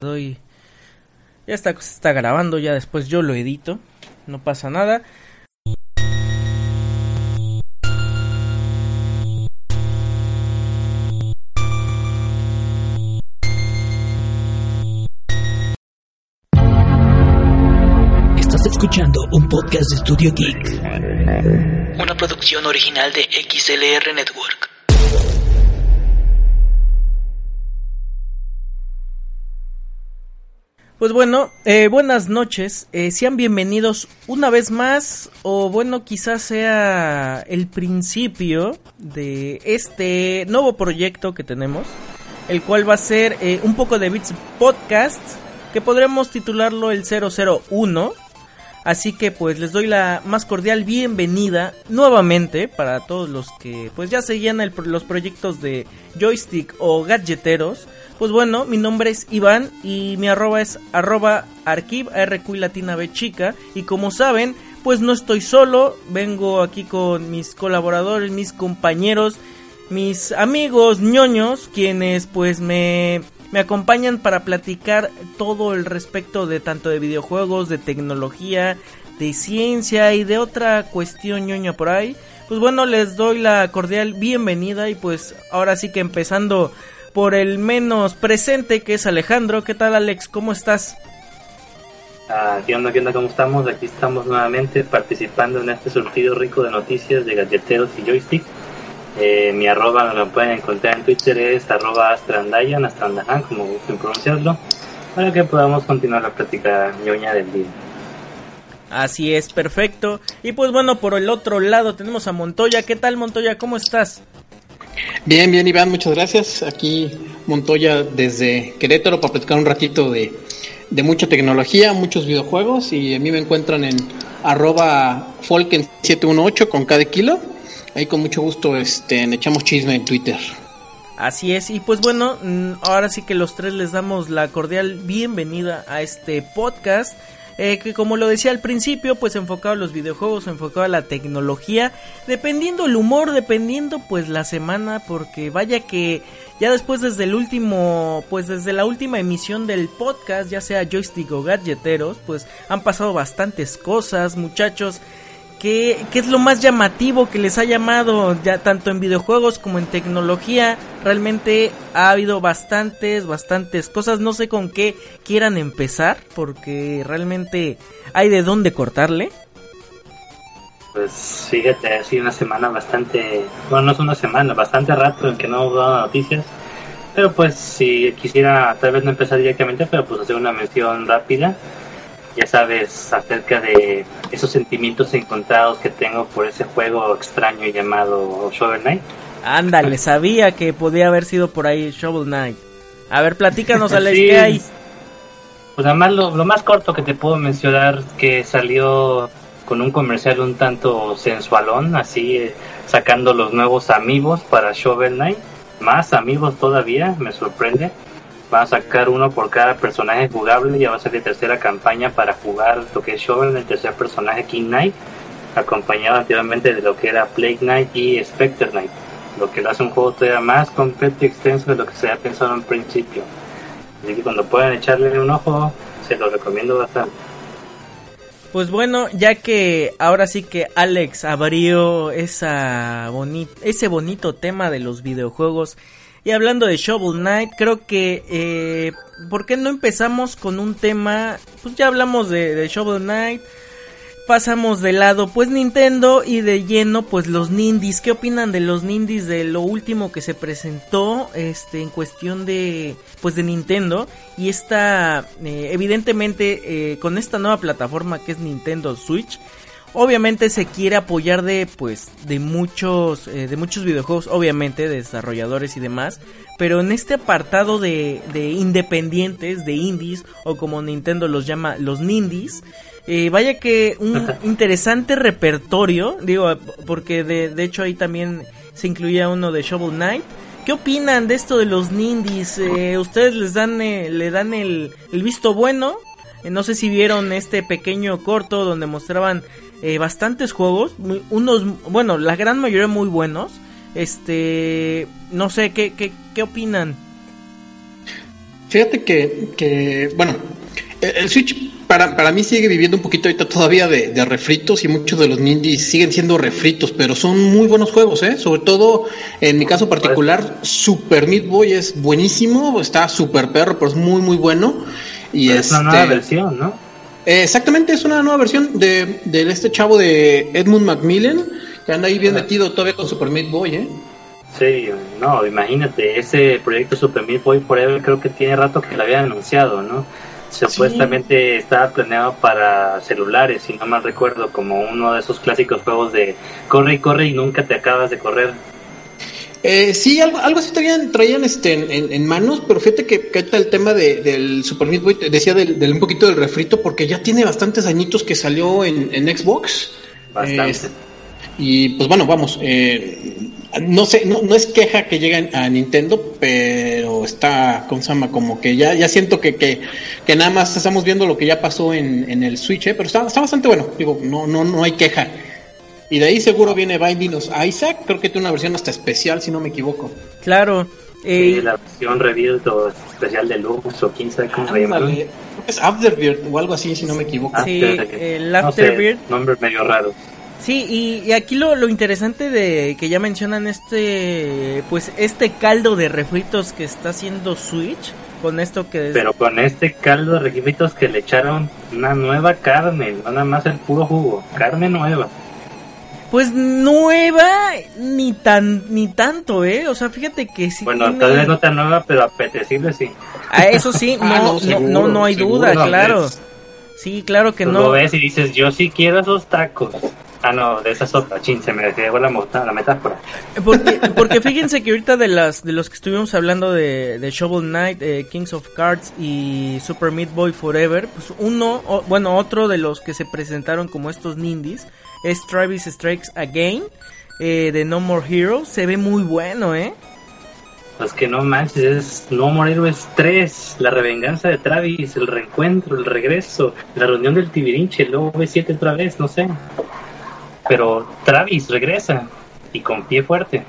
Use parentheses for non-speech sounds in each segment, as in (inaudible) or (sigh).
doy. Ya está, está grabando, ya después yo lo edito. No pasa nada. Estás escuchando un podcast de Studio Geek. Una producción original de XLR Network. Pues bueno, eh, buenas noches, eh, sean bienvenidos una vez más, o bueno, quizás sea el principio de este nuevo proyecto que tenemos, el cual va a ser eh, un poco de Bits Podcast, que podremos titularlo el 001. Así que pues les doy la más cordial bienvenida nuevamente para todos los que pues ya seguían los proyectos de joystick o gadgeteros. Pues bueno, mi nombre es Iván y mi arroba es arroba arquiv RQ latina chica. Y como saben, pues no estoy solo, vengo aquí con mis colaboradores, mis compañeros, mis amigos ñoños, quienes pues me, me acompañan para platicar todo el respecto de tanto de videojuegos, de tecnología, de ciencia y de otra cuestión ñoña por ahí. Pues bueno, les doy la cordial bienvenida y pues ahora sí que empezando por el menos presente que es Alejandro. ¿Qué tal Alex? ¿Cómo estás? Ah, ¿Qué onda? ¿Qué onda? ¿Cómo estamos? Aquí estamos nuevamente participando en este surtido rico de noticias de galleteros y joystick. Eh, mi arroba lo pueden encontrar en Twitter es arroba astrandayan, astrandahan, como gusten pronunciarlo, para que podamos continuar la plática ñoña del día. Así es, perfecto. Y pues bueno, por el otro lado tenemos a Montoya. ¿Qué tal Montoya? ¿Cómo estás? Bien, bien, Iván, muchas gracias. Aquí Montoya desde Querétaro para platicar un ratito de, de mucha tecnología, muchos videojuegos y a mí me encuentran en arroba folken718 con cada kilo. Ahí con mucho gusto este, le echamos chisme en Twitter. Así es, y pues bueno, ahora sí que los tres les damos la cordial bienvenida a este podcast. Eh, que como lo decía al principio, pues enfocado a los videojuegos, enfocado a la tecnología, dependiendo el humor, dependiendo pues la semana, porque vaya que ya después desde el último, pues desde la última emisión del podcast, ya sea joystick o gadgeteros, pues han pasado bastantes cosas, muchachos. ¿Qué, ¿Qué, es lo más llamativo que les ha llamado ya tanto en videojuegos como en tecnología? Realmente ha habido bastantes, bastantes cosas. No sé con qué quieran empezar porque realmente hay de dónde cortarle. Pues fíjate, ha sido una semana bastante, bueno, no es una semana, bastante rato en que no dado noticias. Pero pues si quisiera tal vez no empezar directamente, pero pues hacer una mención rápida ya sabes, acerca de esos sentimientos encontrados que tengo por ese juego extraño llamado Shovel Knight. Ándale, (laughs) sabía que podía haber sido por ahí Shovel Knight. A ver, platícanos, Alex, sí. ¿qué hay? Pues además lo, lo, más corto que te puedo mencionar que salió con un comercial un tanto sensualón, así eh, sacando los nuevos amigos para Shovel Knight. Más amigos todavía, me sorprende van a sacar uno por cada personaje jugable, ya va a ser la tercera campaña para jugar lo que es Shovel, el tercer personaje King Knight, acompañado anteriormente de lo que era Plague Knight y Spectre Knight, lo que lo hace un juego todavía más completo y extenso de lo que se había pensado en principio. Así que cuando puedan echarle un ojo, se lo recomiendo bastante. Pues bueno, ya que ahora sí que Alex abrió esa boni ese bonito tema de los videojuegos y hablando de Shovel Knight, creo que, eh, ¿por qué no empezamos con un tema? Pues ya hablamos de, Shovel Knight, pasamos de lado pues Nintendo y de lleno pues los Nindies. ¿Qué opinan de los Nindies de lo último que se presentó este en cuestión de pues de Nintendo y esta eh, evidentemente eh, con esta nueva plataforma que es Nintendo Switch? Obviamente se quiere apoyar de pues de muchos eh, de muchos videojuegos obviamente de desarrolladores y demás pero en este apartado de, de independientes de indies o como Nintendo los llama los nindies eh, vaya que un (laughs) interesante repertorio digo porque de, de hecho ahí también se incluía uno de Shovel Knight ¿Qué opinan de esto de los nindies? Eh, ¿Ustedes les dan, eh, le dan el, el visto bueno? No sé si vieron este pequeño corto donde mostraban eh, bastantes juegos, unos, bueno, la gran mayoría muy buenos. Este, no sé, ¿qué, qué, qué opinan? Fíjate que, que bueno, el Switch para, para mí sigue viviendo un poquito ahorita todavía de, de, refritos y muchos de los indies siguen siendo refritos, pero son muy buenos juegos, ¿eh? Sobre todo, en mi caso particular, Super Meat Boy es buenísimo, está super perro, pero es muy, muy bueno. Y es una nueva este, versión, ¿no? Eh, exactamente, es una nueva versión de, de este chavo de Edmund Macmillan, que anda ahí bien metido todavía con Super Meat Boy, ¿eh? Sí, no, imagínate, ese proyecto Super Meat Boy Forever creo que tiene rato que lo había anunciado, ¿no? Supuestamente estaba planeado para celulares, si no mal recuerdo, como uno de esos clásicos juegos de corre y corre y nunca te acabas de correr. Eh, sí, algo, algo así traían, traían este, en, manos, pero fíjate que, que el tema de, del Super Meat Boy, decía del, un poquito del refrito, porque ya tiene bastantes añitos que salió en, en Xbox. Bastante. y pues bueno, vamos, eh, no sé, no, no es queja que lleguen a Nintendo, pero está con Sama como que ya, ya siento que, que, que nada más estamos viendo lo que ya pasó en, en el Switch, ¿eh? pero está, está bastante bueno, digo, no, no, no hay queja. Y de ahí seguro viene Binding of Isaac, creo que tiene una versión hasta especial, si no me equivoco. Claro. Eh, la versión Rebuild o especial de Lux o quién sabe cómo se llama. Es Afterbird o algo así, si no me equivoco. Sí, el Afterbird. No nombre medio raro. Sí, y, aquí lo, lo, interesante de que ya mencionan este, pues este caldo de refritos que está haciendo Switch, con esto que... Pero con este caldo de refritos que le echaron una nueva carne, no nada más el puro jugo, carne nueva. Pues nueva ni tan ni tanto, ¿eh? O sea, fíjate que sí. Bueno, tal vez no tan nueva, pero apetecible sí. Ah, eso sí, (laughs) ah, no, no, no, no, hay duda, claro. Sí, claro que no. Lo ves y dices, yo sí quiero esos tacos. Ah, no, de esa sopa, chin, se me dejó la, la metáfora. Porque, (laughs) porque fíjense que ahorita de las de los que estuvimos hablando de, de Shovel Knight, eh, Kings of Cards y Super Meat Boy Forever, pues uno, bueno, otro de los que se presentaron como estos nindies es Travis Strikes Again eh, de No More Heroes. Se ve muy bueno, ¿eh? Pues que no manches, es No More Heroes 3, la revenganza de Travis, el reencuentro, el regreso, la reunión del Tibirinche, luego V7 otra vez, no sé. Pero Travis regresa y con pie fuerte.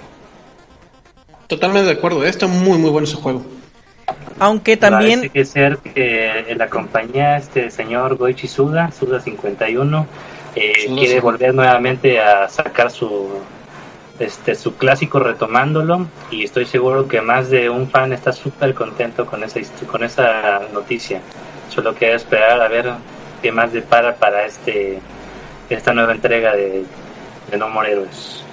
Totalmente de acuerdo, está muy muy bueno ese juego. Aunque también... Parece que ser que la compañía, este señor Goichi Suda, Suda 51, eh, quiere volver nuevamente a sacar su este su clásico retomándolo y estoy seguro que más de un fan está súper contento con esa con esa noticia solo queda esperar a ver qué más depara para este esta nueva entrega de, No More Heroes.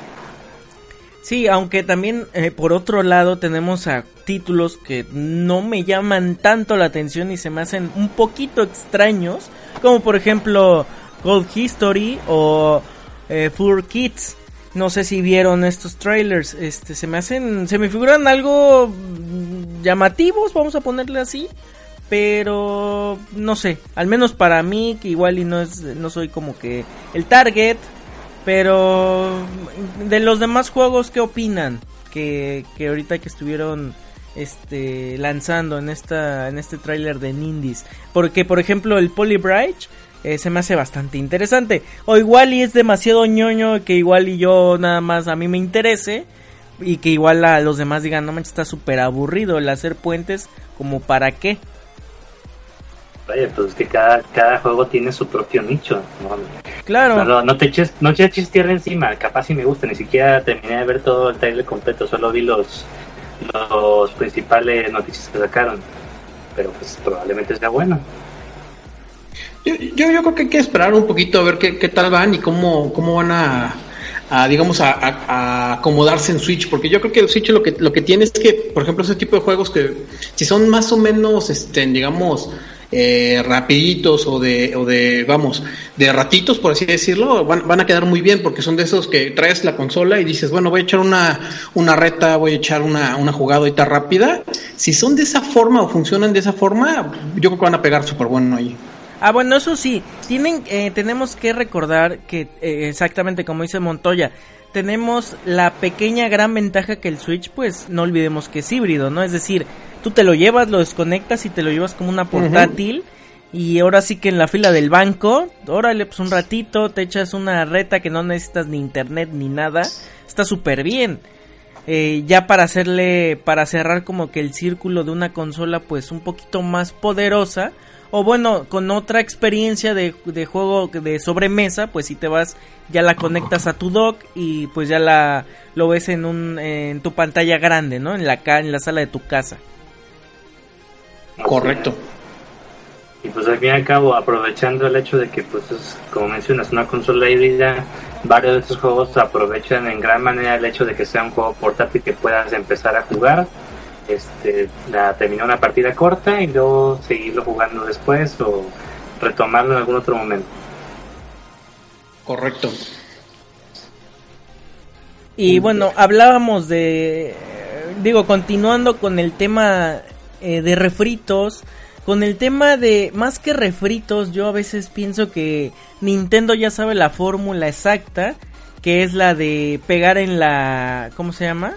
Sí, aunque también eh, por otro lado tenemos a títulos que no me llaman tanto la atención y se me hacen un poquito extraños, como por ejemplo Gold History o eh, Kids. No sé si vieron estos trailers, este se me hacen, se me figuran algo llamativos, vamos a ponerle así pero no sé, al menos para mí que igual y no es no soy como que el target, pero de los demás juegos qué opinan que, que ahorita que estuvieron este lanzando en esta en este tráiler de Nindies, porque por ejemplo el Polybright eh, se me hace bastante interesante o igual y es demasiado ñoño que igual y yo nada más a mí me interese y que igual a los demás digan no manches está súper aburrido el hacer puentes como para qué Vaya, pues que cada, cada juego tiene su propio nicho. Claro. No, no, te eches, no te eches tierra encima, capaz si me gusta, ni siquiera terminé de ver todo el trailer completo, solo vi los, los principales noticias que sacaron. Pero pues probablemente sea bueno. Yo, yo, creo que hay que esperar un poquito a ver qué, qué tal van y cómo, cómo van a, a digamos a, a, acomodarse en Switch porque yo creo que el Switch lo que lo que tiene es que por ejemplo ese tipo de juegos que si son más o menos este digamos eh, rapiditos o de, o de, vamos, de ratitos, por así decirlo, van, van, a quedar muy bien porque son de esos que traes la consola y dices, bueno, voy a echar una, una reta, voy a echar una, una jugadita rápida. Si son de esa forma o funcionan de esa forma, yo creo que van a pegar súper bueno ahí. Ah, bueno, eso sí, tienen, eh, tenemos que recordar que eh, exactamente como dice Montoya, tenemos la pequeña gran ventaja que el Switch, pues no olvidemos que es híbrido, ¿no? Es decir, tú te lo llevas, lo desconectas y te lo llevas como una portátil. Y ahora sí que en la fila del banco, órale, pues un ratito, te echas una reta que no necesitas ni internet ni nada. Está súper bien. eh, ya para hacerle, para cerrar como que el círculo de una consola pues un poquito más poderosa, o bueno, con otra experiencia de, de, juego de sobremesa, pues si te vas, ya la conectas a tu dock y pues ya la lo ves en un en tu pantalla grande, ¿no? En la en la sala de tu casa. Correcto. Y pues al fin y al cabo, aprovechando el hecho de que, pues, es, como mencionas, una consola híbrida, varios de estos juegos aprovechan en gran manera el hecho de que sea un juego portátil que puedas empezar a jugar, este, la, terminar una partida corta y luego seguirlo jugando después o retomarlo en algún otro momento. Correcto. Y bueno, hablábamos de, digo, continuando con el tema eh, de refritos, con el tema de más que refritos, yo a veces pienso que Nintendo ya sabe la fórmula exacta, que es la de pegar en la ¿cómo se llama?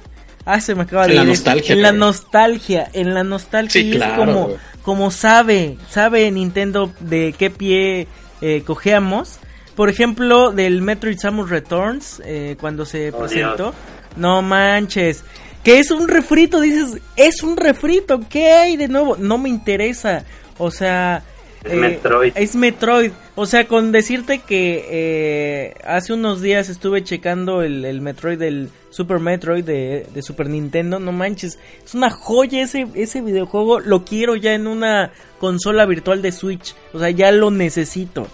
Ah, se me acaba de en la nostalgia. En la nostalgia, en la nostalgia sí, y es como como sabe, sabe Nintendo de qué pie eh, cojeamos. Por ejemplo, del Metroid Samus Returns eh, cuando se Oh, presentó. No manches que es un refrito, dices, es un refrito, ¿qué hay de nuevo? No me interesa, o sea... Es Metroid. Es Metroid, o sea, con decirte que eh, hace unos días estuve checando el, el Metroid del Super Metroid de, de, Super Nintendo, no manches, es una joya ese, ese videojuego, lo quiero ya en una consola virtual de Switch, o sea, ya lo necesito.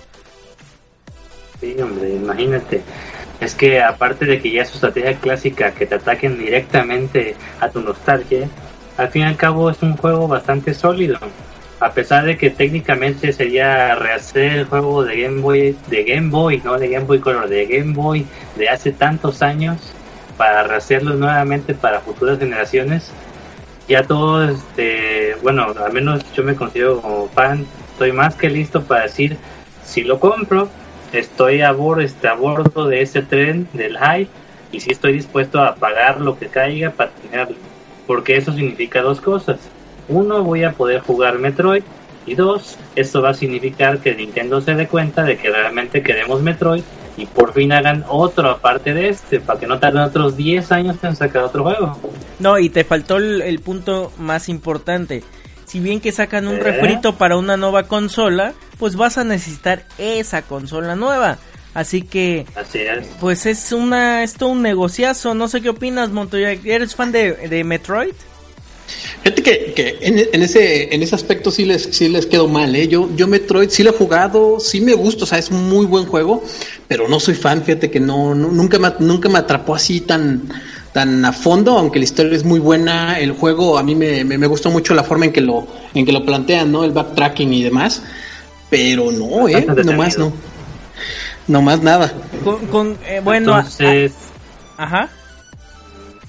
Sí, hombre, imagínate. Es que aparte de que ya es su estrategia clásica que te ataquen directamente a tu nostalgia, al fin y al cabo es un juego bastante sólido. A pesar de que técnicamente sería rehacer el juego de Game Boy, de Game Boy, no de Game Boy Color, de Game Boy de hace tantos años, para rehacerlo nuevamente para futuras generaciones, ya todo, este, bueno, al menos yo me considero como fan, estoy más que listo para decir, si lo compro, estoy a este, a bordo de ese tren del hype y si estoy dispuesto a pagar lo que caiga para tenerlo. Porque eso significa dos cosas. Uno, voy a poder jugar Metroid. Y dos, esto va a significar que Nintendo se dé cuenta de que realmente queremos Metroid y por fin hagan otro aparte de este, para que no tarden otros 10 años en sacar otro juego. No, y te faltó el, el punto más importante si bien que sacan un ¿Eh? refrito para una nueva consola, pues vas a necesitar esa consola nueva. Así que, Así es. pues es una, esto un negociazo. No sé qué opinas, Montoya. ¿Eres fan de, de Metroid? Fíjate que, que en, en, ese en ese aspecto sí les sí les quedó mal, ¿eh? Yo yo Metroid sí lo he jugado, sí me gusta, o sea, es un muy buen juego, pero no soy fan, fíjate que no, no nunca me nunca me atrapó así tan tan a fondo, aunque la historia es muy buena, el juego a mí me, me, me gustó mucho la forma en que lo en que lo plantean, ¿no? El backtracking y demás, pero no, eh, nomás no. Nomás nada. Con, con eh, bueno, Entonces, a, ajá.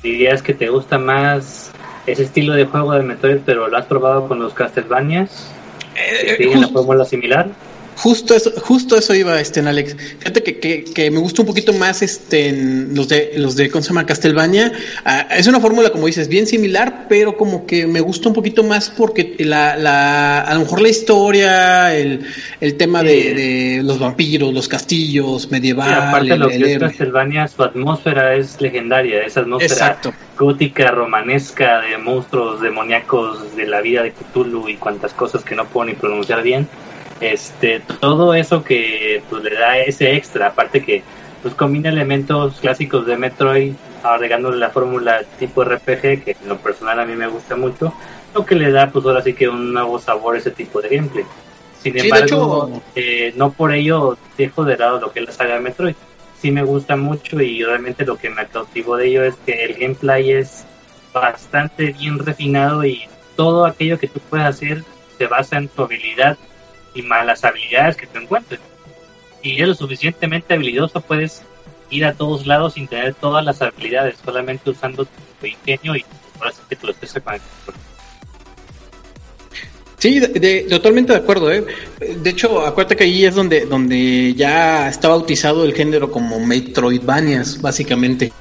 dirías que te gusta más ese estilo de juego de Metroid, pero lo has probado con los Castlevanias. Eh, ¿Siguen la fórmula similar? Justo eso, justo eso iba, este, en Alex. Fíjate que, que, que, me gusta un poquito más este, en los de, los de, ¿cómo se llama? Castlevania. Uh, es una fórmula, como dices, bien similar, pero como que me gusta un poquito más porque la, la, a lo mejor la historia, el, el tema sí. de, de, los vampiros, los castillos, medieval. Sí, aparte de lo que es Castlevania, su atmósfera es legendaria, esa atmósfera Exacto. gótica, romanesca, de monstruos demoníacos, de la vida de Cthulhu y cuantas cosas que no puedo ni pronunciar bien este todo eso que pues le da ese extra aparte que pues combina elementos clásicos de Metroid agregándole la fórmula tipo RPG que en lo personal a mí me gusta mucho lo que le da pues ahora sí que un nuevo sabor a ese tipo de gameplay. Sin embargo eh, no por ello dejo de lado lo que es la saga de Metroid. Sí me gusta mucho y realmente lo que me cautivó de ello es que el gameplay es bastante bien refinado y todo aquello que tú puedes hacer se basa en tu habilidad y malas habilidades que te encuentres. Si eres lo suficientemente habilidoso, puedes ir a todos lados sin tener todas las habilidades, solamente usando tu ingenio y ahora sí que lo estés. Sí, de, de, totalmente de acuerdo. ¿eh? De hecho, acuérdate que ahí es donde, donde ya está bautizado el género como Metroidvanias, básicamente.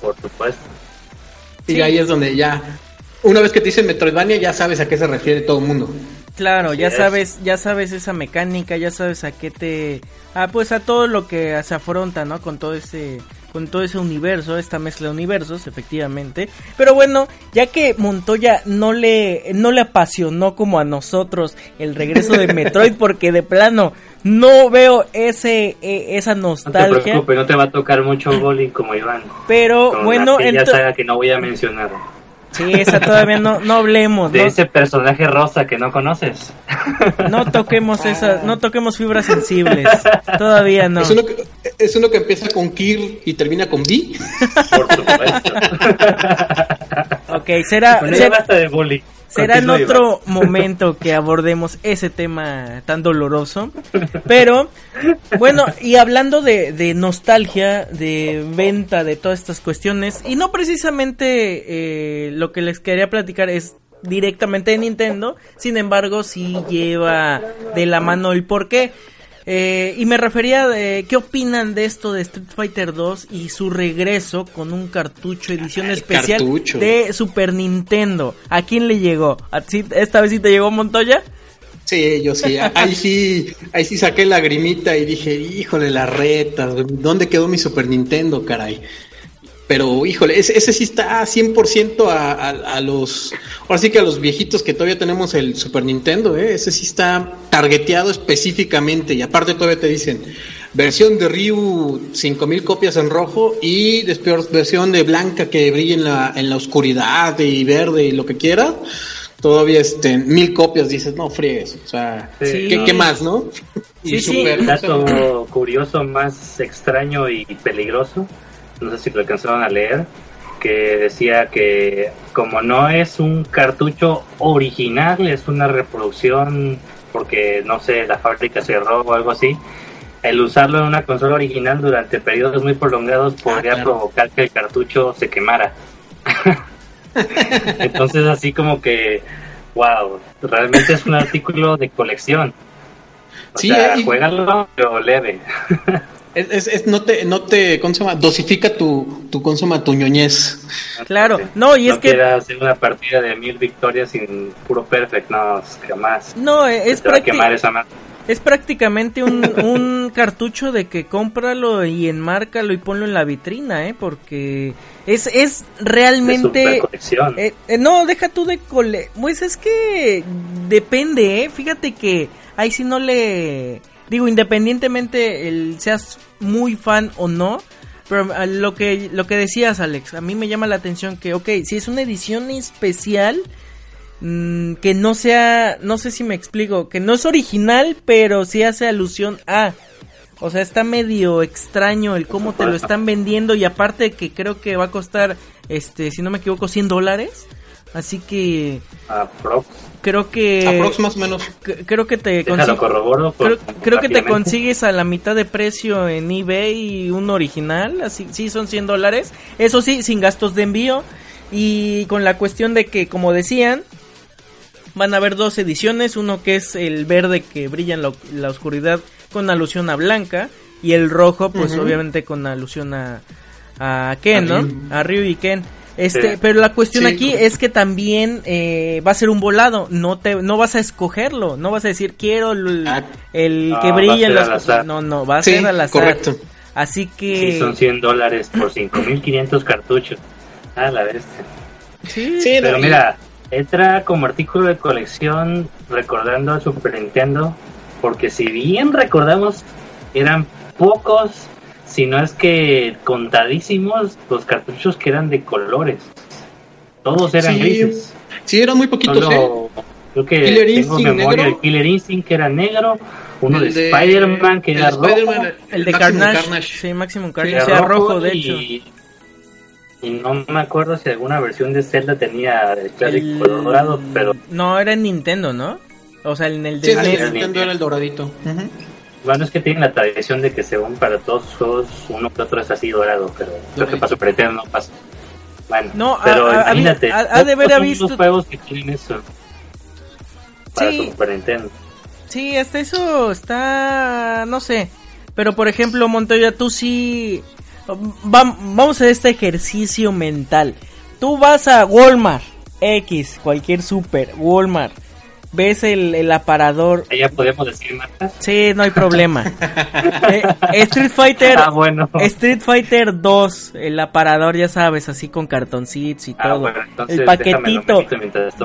Por supuesto. Y sí. ahí es donde ya, una vez que te dicen Metroidvania, ya sabes a qué se refiere todo el mundo. Claro, ya sabes, ya sabes esa mecánica, ya sabes a qué te, ah, pues a todo lo que se afronta, ¿no? Con todo ese, con todo ese universo, esta mezcla de universos, efectivamente. Pero bueno, ya que Montoya no le, no le apasionó como a nosotros el regreso de (laughs) Metroid, porque de plano no veo ese e, esa nostalgia. No te preocupes, no te va a tocar mucho (clears throat) bowling como Iván. Pero bueno, ya saga que no voy a mencionar. Sí, esa todavía no, no hablemos. De ese personaje rosa que no conoces. No toquemos esas, no toquemos fibras sensibles. Todavía no. ¿Es uno que, es uno que empieza con Kir y termina con B? Por supuesto. (laughs) ok, será... será... de bullying. Será en otro momento que abordemos ese tema tan doloroso. Pero, bueno, y hablando de, nostalgia, de venta, de todas estas cuestiones, y no precisamente eh, lo que les quería platicar es directamente de Nintendo, sin embargo, sí lleva de la mano el porqué. Eh, y me refería de qué opinan de esto de Street Fighter 2 y su regreso con un cartucho edición especial de Super Nintendo. ¿A quién le llegó? ¿Esta vez sí te llegó Montoya? Sí, yo sí. Ahí sí, ahí sí saqué lagrimita y dije, híjole, la reta, ¿dónde quedó mi Super Nintendo, caray? Pero, híjole, ese, ese sí está 100% a, a, a, los. Ahora sí que a los viejitos que todavía tenemos el Super Nintendo, ¿eh? Ese sí está targeteado específicamente. Y aparte, todavía te dicen versión de Ryu, 5000 copias en rojo. Y después versión de blanca que brilla en la, en la oscuridad y verde y lo que quiera. Todavía este, mil copias, dices, no friegues. O sea, ¿qué, más, no? Y sí, super, dato curioso, más extraño y peligroso no sé si lo alcanzaron a leer, que decía que como no es un cartucho original, es una reproducción porque no sé, la fábrica cerró o algo así, el usarlo en una consola original durante periodos muy prolongados podría ah, provocar que el cartucho se quemara. (laughs) Entonces así como que, wow, realmente es un artículo de colección. O sí, sea, juégalo, pero leve. (laughs) Es, es, no te, no te, ¿cómo se llama? Dosifica tu, tu, consuma, tu ñoñez. Claro, no, y es que... hacer una partida de mil victorias sin puro perfect, no, jamás. No, es, es prácticamente un, (laughs) un cartucho de que cómpralo y enmárcalo y ponlo en la vitrina, ¿eh? Porque es, es realmente... Eh, eh, no, deja tú de cole... Pues es que depende, ¿eh? Fíjate que ahí si no le Digo, independientemente el seas muy fan o no, pero ah, lo que lo que decías, Alex, a mí me llama la atención que, ok, si es una edición especial, mm, que no sea, no sé si me explico, que no es original, pero sí hace alusión a. O sea, está medio extraño el cómo te lo están vendiendo y aparte que creo que va a costar, este, si no me equivoco, 100 dólares. Así que... creo que Aprox más o menos. Creo que te creo, que te consigues a la mitad de precio en eBay un original así sí son 100 dólares eso sí sin gastos de envío y con la cuestión de que como decían van a haber dos ediciones uno que es el verde que brilla en la, oscuridad con alusión a blanca y el rojo pues obviamente con alusión a a Ken no a Ryu y Ken este, pero la cuestión aquí es que también eh, va a ser un volado, no te, no vas a escogerlo, no vas a decir quiero el, ah. que brilla en las, no, no, va a ser al azar. Correcto. Así que sí, son 100 dólares por 5500 cartuchos. Ah, la bestia. Sí, pero mira, entra como artículo de colección recordando a Super Nintendo, porque si bien recordamos eran pocos si no es que contadísimos los cartuchos que eran de colores. Todos eran grises. Sí, eran muy poquitos, ¿eh? Creo que Killer tengo memoria del Killer Instinct que era negro, uno de, Spider-Man que era rojo, el de Carnage, sí, Maximum Carnage, era rojo, de hecho. Y no me acuerdo si alguna versión de Zelda tenía el clásico color dorado, pero... No, era en Nintendo, ¿no? O sea, en el de sí, Nintendo era el doradito. Bueno, es que tienen la tradición de que según para todos los juegos uno que otro es así dorado, pero creo que para Super Nintendo no pasa. Bueno, no, pero imagínate, ha, de haber visto juegos que tienen eso para sí, Super Nintendo. Sí, hasta eso está, no sé, pero por ejemplo Montoya, tú sí, vamos a hacer este ejercicio mental. Tú vas a Walmart X, cualquier super, Walmart ves el, el aparador. ¿Ya podemos decir marcas? Sí, no hay problema. (laughs) Eh, Street Fighter. Ah, bueno. Street Fighter 2, el aparador, ya sabes, así con cartoncitos y Ah, todo. bueno, entonces el paquetito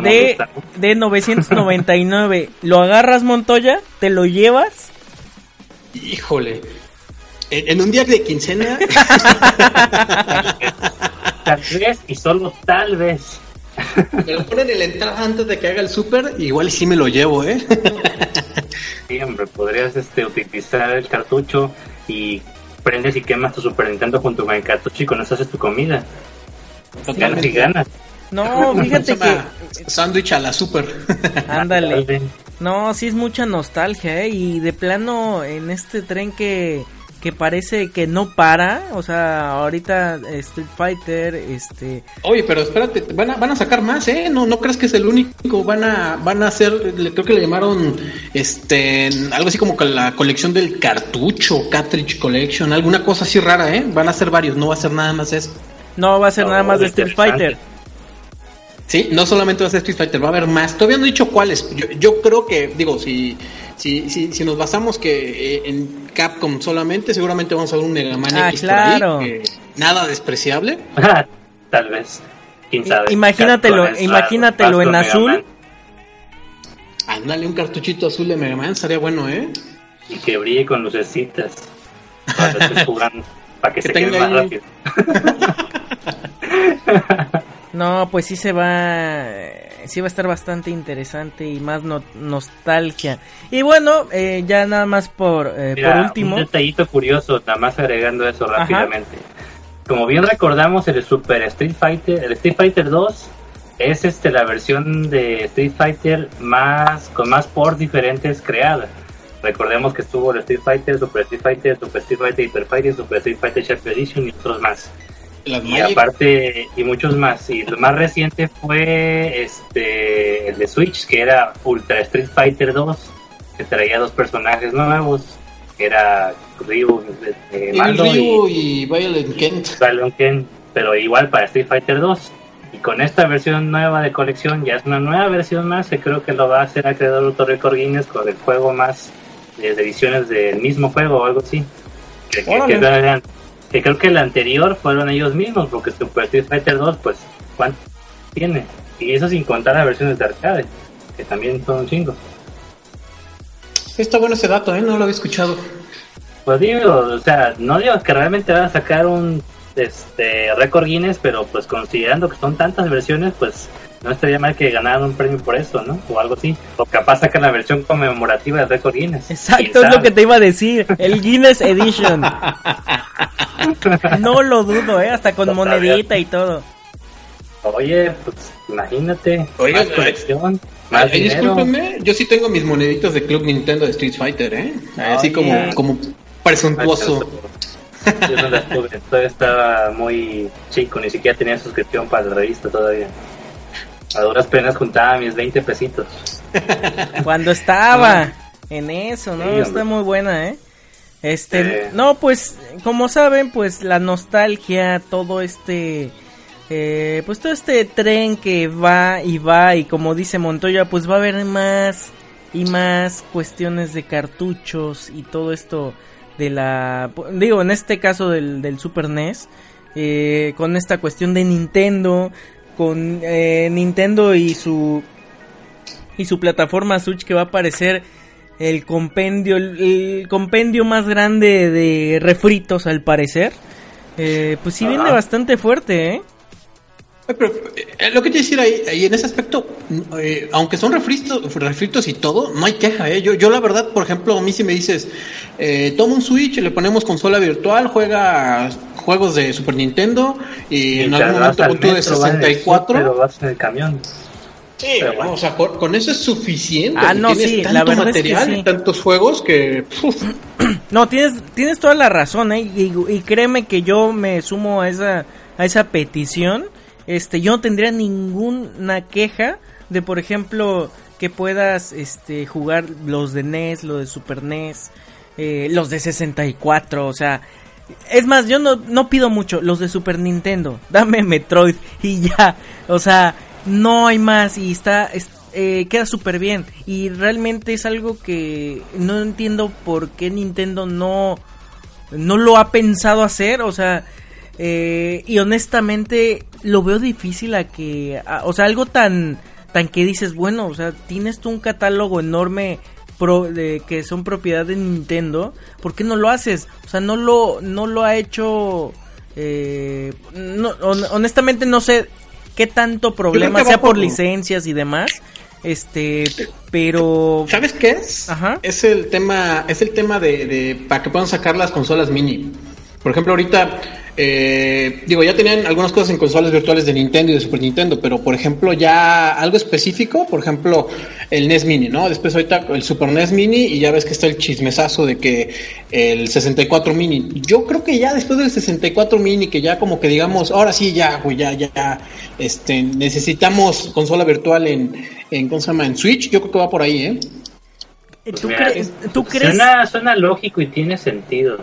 de, de 999. Lo agarras, Montoya, te lo llevas. Híjole. En, en un día de quincena, (laughs) Tal vez y solo tal vez. (laughs) me lo ponen en la entrada antes de que haga el súper, igual sí me lo llevo, ¿eh? (laughs) Sí, hombre, podrías este, utilizar el cartucho y prendes y quemas tu Super Nintendo junto con el cartucho y con eso haces tu comida. Ganas y ganas. No, (laughs) fíjate que. Sándwich a la súper. Ándale. Dale. No, sí es mucha nostalgia, ¿eh? Y de plano, en este tren que, que parece que no para, o sea, ahorita Street Fighter, este... Oye, pero espérate, van a, van a sacar más, ¿eh? No, no crees que es el único, van a, van a hacer, le- creo que le llamaron, este, algo así como la colección del cartucho, cartridge collection, alguna cosa así rara, ¿eh? Van a ser varios, no va a ser nada más eso. No va a ser No, nada más de Street. Fighter. Sí, no solamente va a ser Street Fighter, va a haber más. Todavía no he dicho cuáles. Yo, yo creo que, digo, si, si, si, si nos basamos que eh, en Capcom solamente, seguramente vamos a ver un Mega Man Ah, X claro. por ahí, nada despreciable. (laughs) Tal vez. ¿Quién sabe? Imagínatelo- imagínatelo en Mega azul. Man Ándale, un cartuchito azul de Mega Man, estaría bueno, ¿eh? Y que brille con lucecitas. Para que estés (laughs) jugando. Para que, Que se quede más ahí- rápido. (laughs) No, pues sí se va, sí va a estar bastante interesante y más no- nostalgia. Y bueno, eh, ya nada más por, eh, Mira, por último. Un detallito curioso, nada más agregando eso Ajá. rápidamente. Como bien recordamos, el Super Street Fighter, el Street Fighter 2 es este la versión de Street Fighter más con más ports diferentes creada. Recordemos que estuvo el Street Fighter, Super Street Fighter, Super Street Fighter, Hyper Fighter, Super Street Fighter Champion Edition y otros más. Las Y Magic- aparte, y muchos más. Y lo más reciente fue este el de Switch, que era Ultra Street Fighter 2, que traía dos personajes nuevos, que era Ryu de y mando Ryu y y Violent Kent. Balon Ken, pero igual para Street Fighter 2. Y con esta versión nueva de colección, ya es una nueva versión más, que creo que lo va a hacer acreedor Autor Record Guinness con el juego más de ediciones del mismo juego o algo así. Que, que- que eran- que creo que el anterior fueron ellos mismos, porque Super Street Fighter 2, pues, ¿cuánto tiene? Y eso sin contar las versiones de arcade, que también son un chingo. Está bueno ese dato, ¿eh? No lo había escuchado. Pues digo, o sea, no digo que realmente van a sacar un este récord Guinness, pero pues considerando que son tantas versiones, pues no estaría mal que ganaran un premio por eso, ¿no? O algo así. O capaz sacan la versión conmemorativa de récord Guinness. Exacto, ¿Quién es lo que te iba a decir. El Guinness Edition. No lo dudo, ¿eh? Hasta con monedita y todo. Oye, pues imagínate, Oigan, más colección, más Ay, dinero. discúlpenme, yo sí tengo mis moneditas de Club Nintendo de Street Fighter, ¿eh? Así Oye. como, como presuntuoso. Yo no las tuve, todavía estaba muy chico, ni siquiera tenía suscripción para la revista todavía. A duras penas juntaba mis 20 pesitos. (laughs) Cuando estaba en eso, ¿no? Sí. Está muy buena, ¿eh? Este, no, pues, como saben, pues la nostalgia, todo este, eh, pues todo este tren que va y va y como dice Montoya, pues va a haber más y más cuestiones de cartuchos y todo esto de la, digo, en este caso del, del Super NES, eh, con esta cuestión de Nintendo, con eh, Nintendo y su y su plataforma Switch que va a aparecer el compendio el, el compendio más grande de refritos al parecer. Eh, pues sí viene bastante fuerte eh pero, eh, lo que te decir ahí, ahí en ese aspecto, eh, aunque son refritos, refritos y todo, no hay queja, ¿eh? Yo, yo la verdad, por ejemplo, a mí si me dices, eh, toma un Switch, le ponemos consola virtual, juega juegos de Super Nintendo y en algún momento al de metro, vas en el 64. Pero vas en el camión. Sí, Pero no, bueno. o sea, con, con eso es suficiente. Ah, no, Tienes sí, tanto la verdad es que material sí. y tantos juegos que... uf, (clears throat) no tienes tienes toda la razón eh y, y créeme que yo me sumo a esa a esa petición este yo no tendría ninguna queja de por ejemplo que puedas este jugar los de NES los de Super NES eh, los de 64 o sea Es más, yo no, no pido mucho. Los de Super Nintendo. (laughs) Dame Metroid y ya. O sea, no hay más. Y está. es- eh, queda súper bien. Y realmente es algo que no entiendo por qué Nintendo no, no lo ha pensado hacer. O sea, eh, y honestamente lo veo difícil a que, o sea, algo tan, tan que dices, bueno, o sea, tienes tú un catálogo enorme de, que son propiedad de Nintendo, ¿por qué no lo haces? O sea, no lo, no lo ha hecho... Eh, honestamente no sé qué tanto problema sea por licencias y demás. Este, pero ¿Sabes qué es? Ajá. Es el tema, es el tema de, de para que puedan sacar las consolas mini. Por ejemplo, ahorita eh, digo, ya tenían algunas cosas en consolas virtuales de Nintendo y de Super Nintendo, pero por ejemplo, ya algo específico, por ejemplo, el NES Mini, ¿no? Después ahorita el Super NES Mini y ya ves que está el chismesazo de que el 64 Mini. Yo creo que ya después del 64 Mini, que ya como que digamos, ahora sí, ya, güey, ya, ya, este, necesitamos consola virtual en, en, ¿cómo se llama? En Switch, yo creo que va por ahí, ¿eh? ¿Tú, ¿tú crees? Suena, suena lógico y tiene sentido.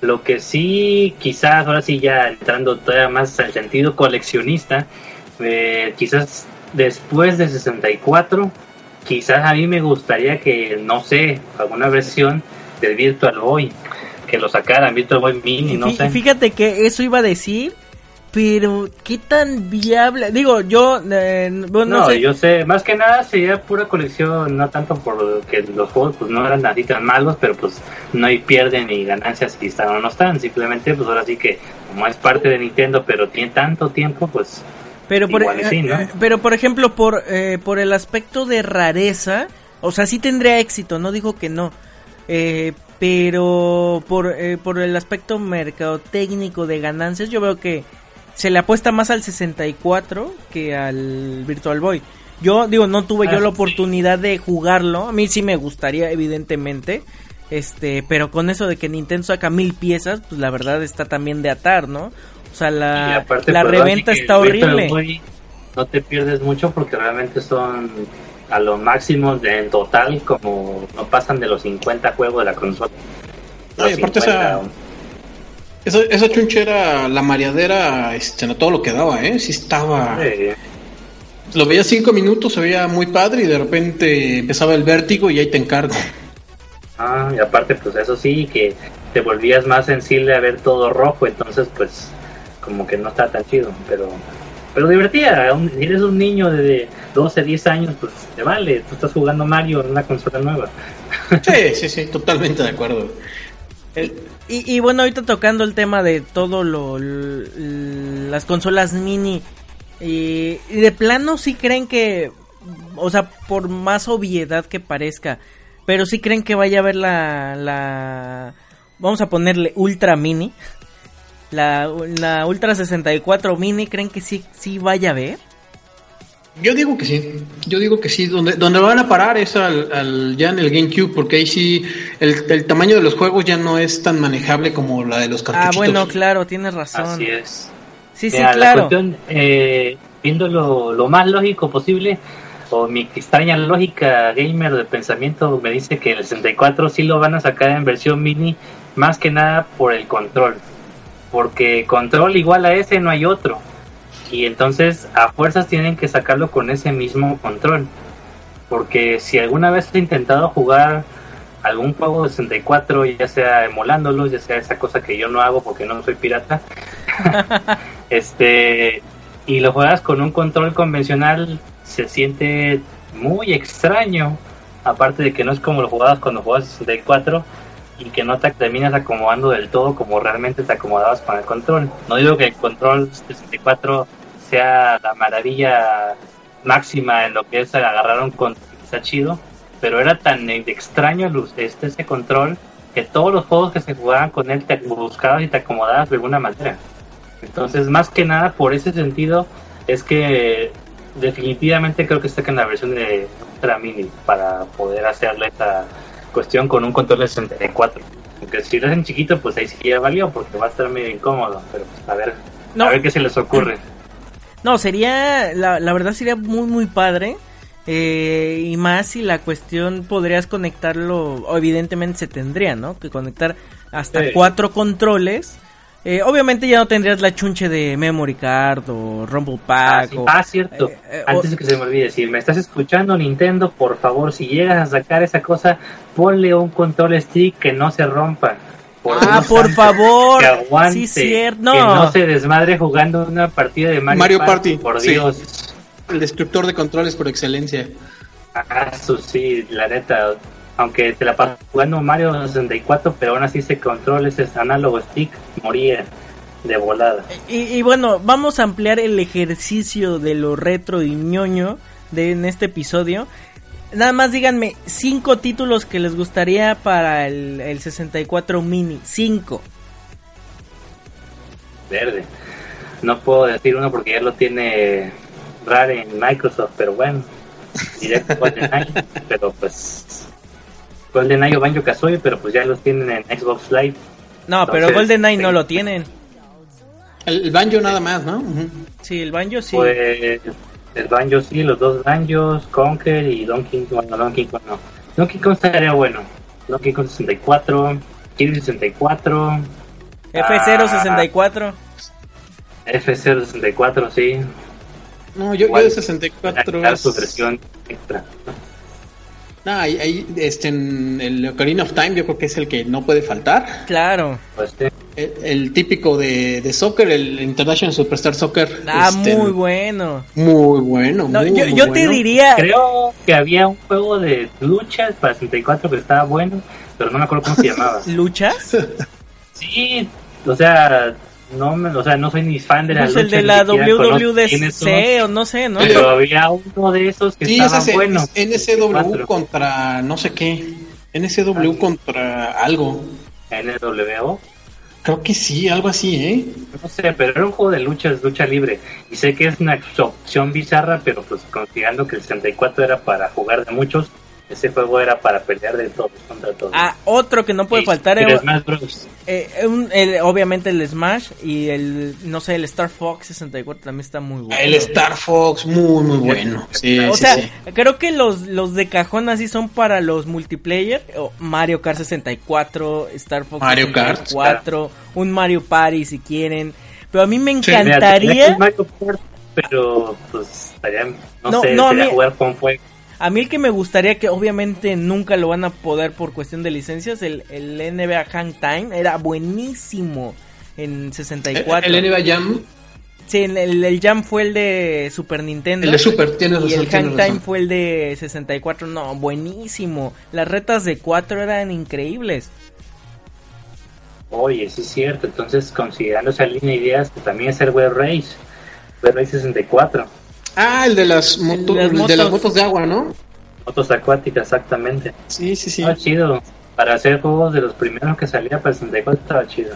Lo que sí, quizás, ahora sí ya entrando todavía más al sentido coleccionista, eh, quizás después de 64, quizás a mí me gustaría que, no sé, alguna versión del Virtual Boy, que lo sacaran, Virtual Boy Mini, no sé. Fíjate que eso iba a decir, pero, ¿qué tan viable? Digo, yo. Eh, no, yo sé. Más que nada sería pura colección. No tanto porque los juegos pues no eran así tan malos, pero pues no hay pierde ni ganancias si están o no están. Simplemente, pues ahora sí que, como es parte de Nintendo, pero tiene tanto tiempo, pues. Pero, por, eh, eh, pero por ejemplo, por, por el aspecto de rareza, o sea, sí tendría éxito, no digo que no. pero por, por el aspecto mercadotécnico de ganancias, yo veo que se le apuesta más al 64 que al Virtual Boy. Yo digo, no tuve yo ah, la oportunidad de jugarlo. A mí sí me gustaría, evidentemente. Este, pero con eso de que Nintendo saca mil piezas, pues la verdad está también de atar, ¿no? O sea, la, la reventa está horrible. no te pierdes mucho porque realmente son a lo máximo de, en total, como no pasan de los 50 juegos de la consola. aparte esa, esa chuncha era la mareadera, este, no todo lo que daba, ¿eh? Sí estaba... Lo veía cinco minutos, se veía muy padre y de repente empezaba el vértigo y ahí te encargo. Ah, y aparte, pues eso sí, que te volvías más sensible a ver todo rojo, entonces pues como que no está tan chido, pero pero divertida, si eres un niño de 12, 10 años, pues te vale, tú estás jugando Mario en una consola nueva. Sí, sí, sí, totalmente de acuerdo. Y, bueno, ahorita tocando el tema de todo lo, las consolas mini. Y, de plano sí creen que, o sea, por más obviedad que parezca, pero sí creen que vaya a haber la, vamos a ponerle ultra mini. La, la Ultra 64 mini, ¿creen que sí, sí vaya a ver? Yo digo que sí, yo digo que sí. Donde, donde van a parar es al, ya en el GameCube, porque ahí sí el, tamaño de los juegos ya no es tan manejable como la de los cartuchos. Ah, bueno, claro, tienes razón. Así es. Sí, sí, claro. eh, viendo lo, lo, más lógico posible, o mi extraña lógica gamer de pensamiento me dice que el 64 sí lo van a sacar en versión mini, más que nada por el control. Porque control igual a ese no hay otro y entonces a fuerzas tienen que sacarlo con ese mismo control. Porque si alguna vez has intentado jugar algún juego de 64, ya sea emulándolo, ya sea esa cosa que yo no hago porque no soy pirata, (laughs) este y lo juegas con un control convencional, se siente muy extraño. Aparte de que no es como lo jugabas cuando jugabas 64 y que no te terminas acomodando del todo como realmente te acomodabas con el control. No digo que el control 64 sea la maravilla máxima en lo que es agarrar un control está chido, pero era tan extraño este ese control que todos los juegos que se jugaban con él te buscabas y te acomodabas de alguna manera. Entonces, más que nada, por ese sentido, es que definitivamente creo que en la versión de Ultra Mini para poder hacerle esta cuestión con un control de 64. Aunque si lo hacen chiquito, pues ahí sí ya valió, porque va a estar medio incómodo, pero pues, a ver, a ver qué se les ocurre. No, sería, la, la verdad sería muy, muy padre. Eh, y más si la cuestión podrías conectarlo, evidentemente se tendría, ¿no? Que conectar hasta cuatro controles Eh, obviamente ya no tendrías la chunche de Memory Card o Rumble Ah, Pack. sí. o- Ah, cierto. eh, eh, Antes o- de que se me olvide, si me estás escuchando, Nintendo, por favor, si llegas a sacar esa cosa, ponle un control stick que no se rompa. Por Ah, Dios por santo, favor. Que aguante. Sí, cierto. No. Que no se desmadre jugando una partida de Mario, Mario Party, Por sí. Dios. El destructor de controles por excelencia. Ah, eso sí, la neta. Aunque te la pasas jugando Mario 64, pero aún así ese control, ese análogo stick, moría de volada. Y, y bueno, vamos a ampliar el ejercicio de lo retro y ñoño de en este episodio. Nada más díganme cinco títulos que les gustaría para el, el 64 mini. Cinco. Verde. No puedo decir uno porque ya lo tiene Rare en Microsoft, pero bueno. Directo GoldenEye, (laughs) pero pues. GoldenEye o Banjo Kazooie, pero pues ya los tienen en Xbox Live. No, pero GoldenEye no sí. lo tienen. El, el banjo nada más, ¿no? Ujú. Sí, el Banjo sí. Pues el Banjo sí, los dos Banjos, Conker y Donkey Kong. Bueno, Donkey Kong no. Donkey Kong estaría bueno. Donkey Kong 64, Kirby 64, F064. F064, sí. No, yo, yo Igual, de 64 Agregar es... su versión extra. No, ahí, ahí, este, en el Ocarina of Time yo creo que es el que no puede faltar. Claro. Pues sí. El, el típico de, de soccer, el International Superstar Soccer. Ah, este, muy bueno. Muy bueno, No, muy, yo muy yo te diría. Creo que había un juego de luchas para 64 que estaba bueno, pero no me acuerdo cómo se llamaba. (laughs) ¿Luchas? Sí, o sea, no me, o sea, no soy ni fan de la Pues lucha. el de la WWDC o no sé, ¿no? Pero había uno de esos que Sí, es estaba bueno. es NSW Cuatro. contra no sé qué. NSW contra algo. NWO. Creo que sí, algo así, ¿eh? No sé, pero era un juego de luchas, lucha libre. Y sé que es una opción bizarra, pero pues considerando que el 64 era para jugar de muchos, ese juego era para pelear de todos contra todos. Ah, otro que no puede faltar el era, Smash Bros. eh, un- el- obviamente el Smash y el, no sé, el Star Fox 64 también está muy bueno. El Star Fox, muy, muy bueno. Sí, o sí, sea, sí. creo que los, los de cajón así son para los multiplayer. Mario Kart 64, Star Fox Mario Kart, 64, un Mario Party si quieren. Pero a mí me Mira, encantaría, el Mario Kart, pero pues estaría, no, No, sé, no, sería mí- jugar con fuego. A mí el que me gustaría que obviamente nunca lo van a poder por cuestión de licencias, el, el NBA Hang Time era buenísimo en 64. El, el NBA Jam, Sí, el, el- el Jam fue el de Super Nintendo. el de Super, tienes Y razón. el tienes Hang Time fue el de 64. No, buenísimo. Las retas de 4 eran increíbles. Oye, sí es cierto. Entonces, considerando esa línea de ideas, que también es el Web Race. Web Race 64. Ah, el de las, moto- las el de las motos. motos de agua, ¿no? Motos acuáticas, exactamente. Sí, sí, sí. Estaba chido. Para hacer juegos de los primeros que salía para el 64 estaba chido.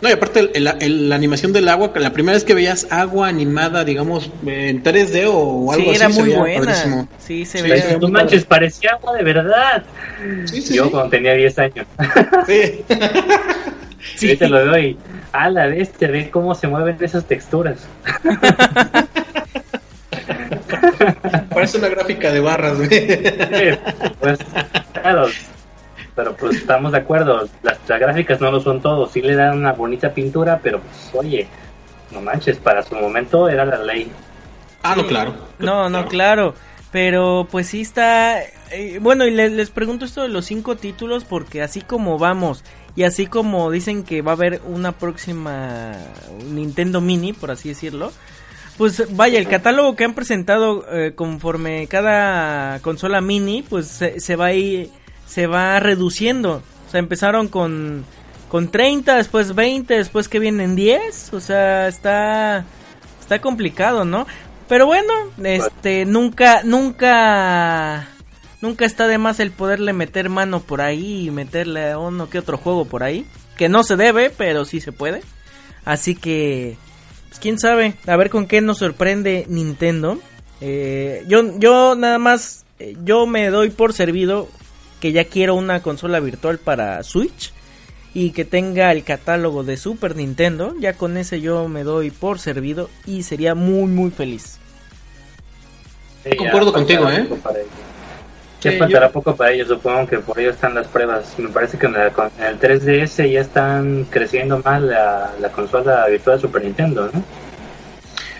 No, y aparte el- el- el- la animación del agua, que la primera vez que veías agua animada, digamos, en 3D o algo sí, así, era se muy veía buena. padrísimo. Sí, se Sí, veía. sí. no manches, parecía agua de verdad. Sí, sí, Yo sí. cuando tenía 10 años. (laughs) Sí. (laughs) Y ahorita lo veo y a la bestia, ve cómo se mueven esas texturas. (laughs) (laughs) Parece una gráfica de barras, güey. Sí, pues, claro. Pero pues estamos de acuerdo, las, las gráficas no lo son todo, sí le dan una bonita pintura, pero pues oye, no manches, para su momento era la ley. Ah, no, claro. No, no, claro. Pero pues sí está... eh, bueno, y les, les pregunto esto de los cinco títulos porque así como vamos y así como dicen que va a haber una próxima Nintendo Mini, por así decirlo, pues vaya, el catálogo que han presentado eh, conforme cada consola mini, pues se, se va a ir, se va reduciendo. O sea, empezaron con, con 30, después 20, después que vienen 10. O sea, está, está complicado, ¿no? Pero bueno, este, nunca, nunca, nunca está de más el poderle meter mano por ahí y meterle a uno que otro juego por ahí. Que no se debe, pero sí se puede. Así que, pues quién sabe, a ver con qué nos sorprende Nintendo. Eh, yo, yo nada más, eh, yo me doy por servido que ya quiero una consola virtual para Switch y que tenga el catálogo de Super Nintendo. Ya con ese yo me doy por servido y sería muy muy feliz. Concuerdo contigo, ¿eh? Ya faltará poco para ellos, supongo que por ello están las pruebas. Me parece que en, el 3DS ya están creciendo más la, la consola virtual de Super Nintendo, ¿no?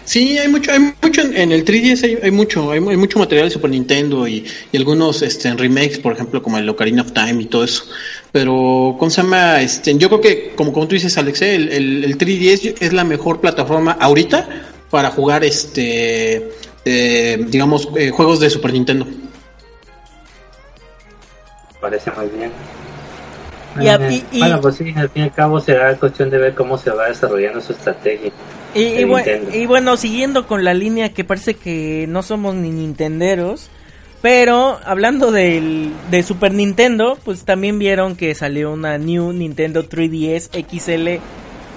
Sí, hay mucho, hay mucho en, el 3DS hay, mucho, hay, mucho material de Super Nintendo y, algunos este, remakes, por ejemplo, como el Ocarina of Time y todo eso. Pero, ¿cómo se llama? Este, yo creo que, como, como tú dices, Alex, el, el, 3DS es la mejor plataforma ahorita para jugar, este, eh, digamos, eh, juegos de Super Nintendo parece muy bien. Y, bueno, pues sí, al fin y al cabo será cuestión de ver cómo se va desarrollando su estrategia. Y, bueno, siguiendo con la línea que parece que no somos ni nintenderos, pero hablando del, de Super Nintendo, pues también vieron que salió una New Nintendo 3DS XL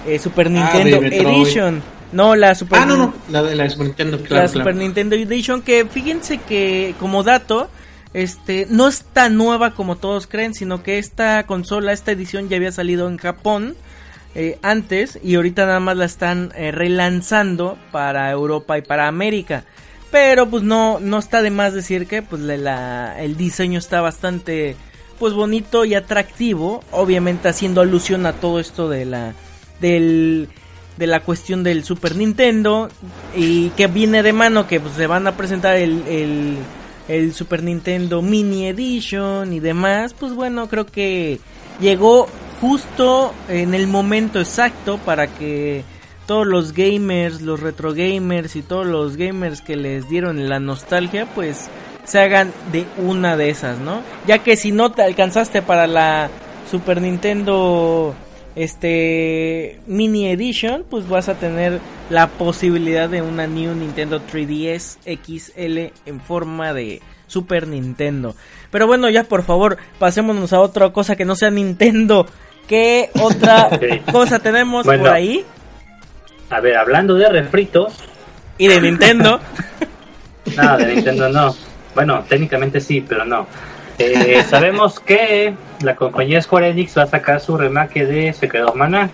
eh, Super ah, Nintendo Edition. No, la Super Ah, no, no, la de la Super Nintendo, La Super Nintendo Edition, que fíjense que como dato, este no es tan nueva como todos creen, sino que esta consola, esta edición ya había salido en Japón eh, antes y ahorita nada más la están eh, relanzando para Europa y para América. Pero pues no, no está de más decir que pues el diseño está bastante pues bonito y atractivo, obviamente haciendo alusión a todo esto de la del de la cuestión del Super Nintendo y que viene de mano que pues se van a presentar el Super Nintendo Mini Edition y demás, pues bueno, creo que llegó justo en el momento exacto para que todos los gamers, los retro gamers y todos los gamers que les dieron la nostalgia, pues se hagan de una de esas, ¿no? Ya que si no te alcanzaste para la Super Nintendo este mini edition, pues vas a tener la posibilidad de una New Nintendo 3DS XL en forma de Super Nintendo. Pero bueno, ya por favor, pasémonos a otra cosa que no sea Nintendo. ¿Qué otra (laughs) cosa tenemos por ahí? A ver, hablando de refritos. Y de Nintendo. (laughs) no, de Nintendo no. Bueno, técnicamente sí, pero no. Eh, sabemos que la compañía Square Enix va a sacar su remake de Secret of Mana.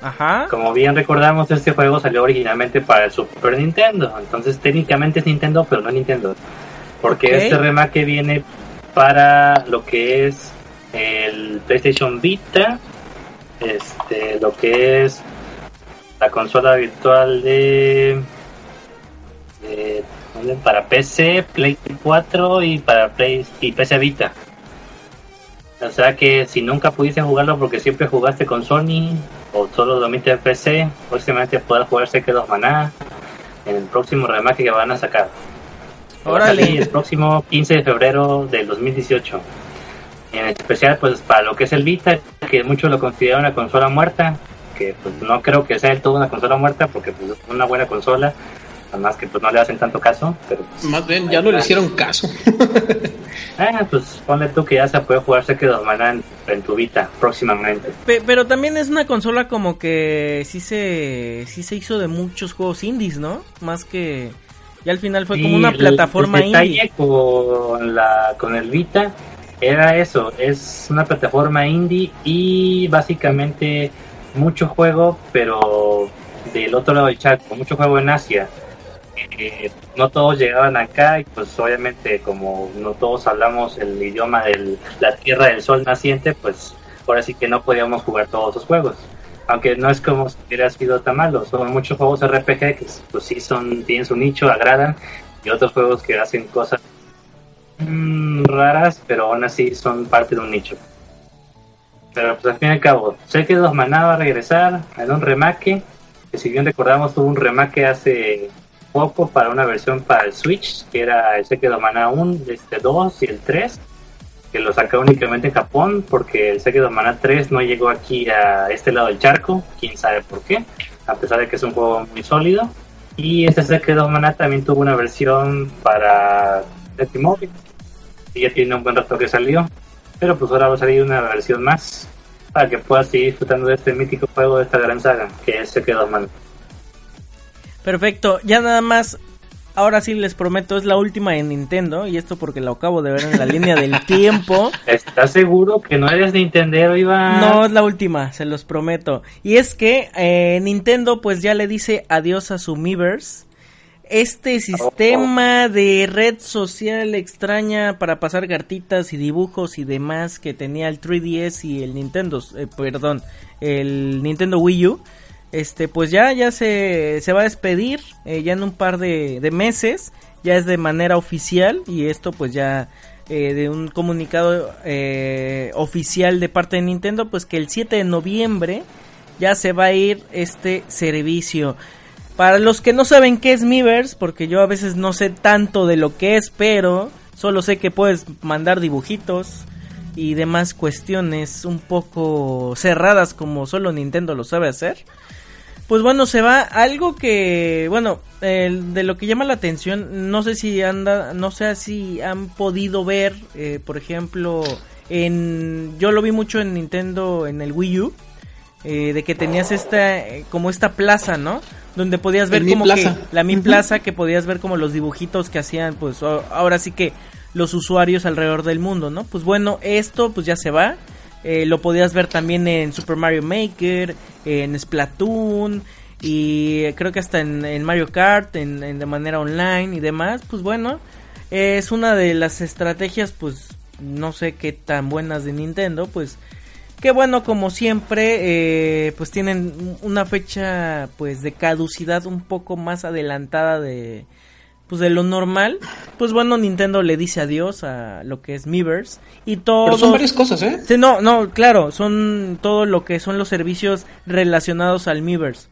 Ajá. Como bien recordamos, este juego salió originalmente para el Super Nintendo. Entonces, técnicamente es Nintendo, pero no Nintendo. Porque este remake viene para lo que es el PlayStation Vita, este, lo que es la consola virtual de, de para PC, Play 4 y para Play y PC Vita. O sea que si nunca pudiste jugarlo porque siempre jugaste con Sony o solo dormiste en PC, próximamente podrás jugar que 2 Maná en el próximo remake que van a sacar. Va el próximo 15 de febrero del 2018. En especial pues para lo que es el Vita, que muchos lo consideran una consola muerta, que pues no creo que sea del todo una consola muerta porque pues es una buena consola Además que pues no le hacen tanto caso, pero... Pues, Más bien, ya no le hicieron caso. ah, (laughs) pues ponle tú que ya se puede jugar que dos en, en tu Vita próximamente. pero también es una consola como que sí se, sí se hizo de muchos juegos indies, ¿no? Más que... Y al final fue como una plataforma el detalle con, la, con el Vita era eso, es una plataforma indie y básicamente mucho juego, pero del otro lado del chat, mucho juego en Asia no todos llegaban acá y pues obviamente como no todos hablamos el idioma de la Tierra del Sol naciente, pues ahora sí que no podíamos jugar todos los juegos. Aunque no es como si hubiera sido tan malo, son muchos juegos RPG que pues sí son, tienen su nicho, agradan, y otros juegos que hacen cosas mm, raras, pero aún así son parte de un nicho. Pero pues al fin y al cabo, sé que Dos Maná va a regresar en un remake, que si bien recordamos tuvo un remake hace poco para una versión para el Switch, que era el Sekiro Mana 1, este 2 y el 3, que lo saca únicamente en Japón, porque el Sekiro Mana 3 no llegó aquí a este lado del charco, quién sabe por qué, a pesar de que es un juego muy sólido. Y este Sekiro Mana también tuvo una versión para Móvil, y ya tiene un buen rato que salió, pero pues ahora va a salir una versión más para que puedas seguir disfrutando de este mítico juego de esta gran saga, que es Sekiro Mana. Perfecto, ya nada más. Ahora sí les prometo, es la última en Nintendo. Y esto porque la acabo de ver en la línea del (laughs) tiempo. ¿Estás seguro que no eres Nintendo, Iván? No, es la última, se los prometo. Y es que eh, Nintendo pues ya le dice adiós a su Miiverse. este sistema de red social extraña para pasar cartitas y dibujos y demás que tenía el 3DS y el Nintendo, eh, perdón, el Nintendo Wii U, este, pues ya, ya se, se va a despedir, eh, ya en un par de, meses, ya es de manera oficial y esto pues ya eh, de un comunicado oficial de parte de Nintendo, pues que el 7 de noviembre ya se va a ir este servicio. Para los que no saben qué es Miiverse, porque yo a veces no sé tanto de lo que es, pero solo sé que puedes mandar dibujitos y demás cuestiones un poco cerradas como solo Nintendo lo sabe hacer. Pues bueno, se va algo que, bueno, de lo que llama la atención, no sé si anda, no sé si han podido ver, eh, por ejemplo, en, yo lo vi mucho en Nintendo, en el Wii U, eh, de que tenías esta, eh, como esta plaza, ¿no? donde podías ver como que la Mi Plaza que podías ver como los dibujitos que hacían pues ahora sí que los usuarios alrededor del mundo, ¿no? Pues bueno, esto pues ya se va. Eh, lo podías ver también en Super Mario Maker, en Splatoon y creo que hasta en, Mario Kart, en, de manera online y demás. Pues bueno, es una de las estrategias pues no sé qué tan buenas de Nintendo, pues que bueno, como siempre, eh, pues tienen una fecha pues de caducidad un poco más adelantada de pues de lo normal. Pues bueno, Nintendo le dice adiós a lo que es Miiverse y todo. Pero son varias cosas, ¿eh? Sí, no, no, claro, son todo lo que son los servicios relacionados al Miiverse.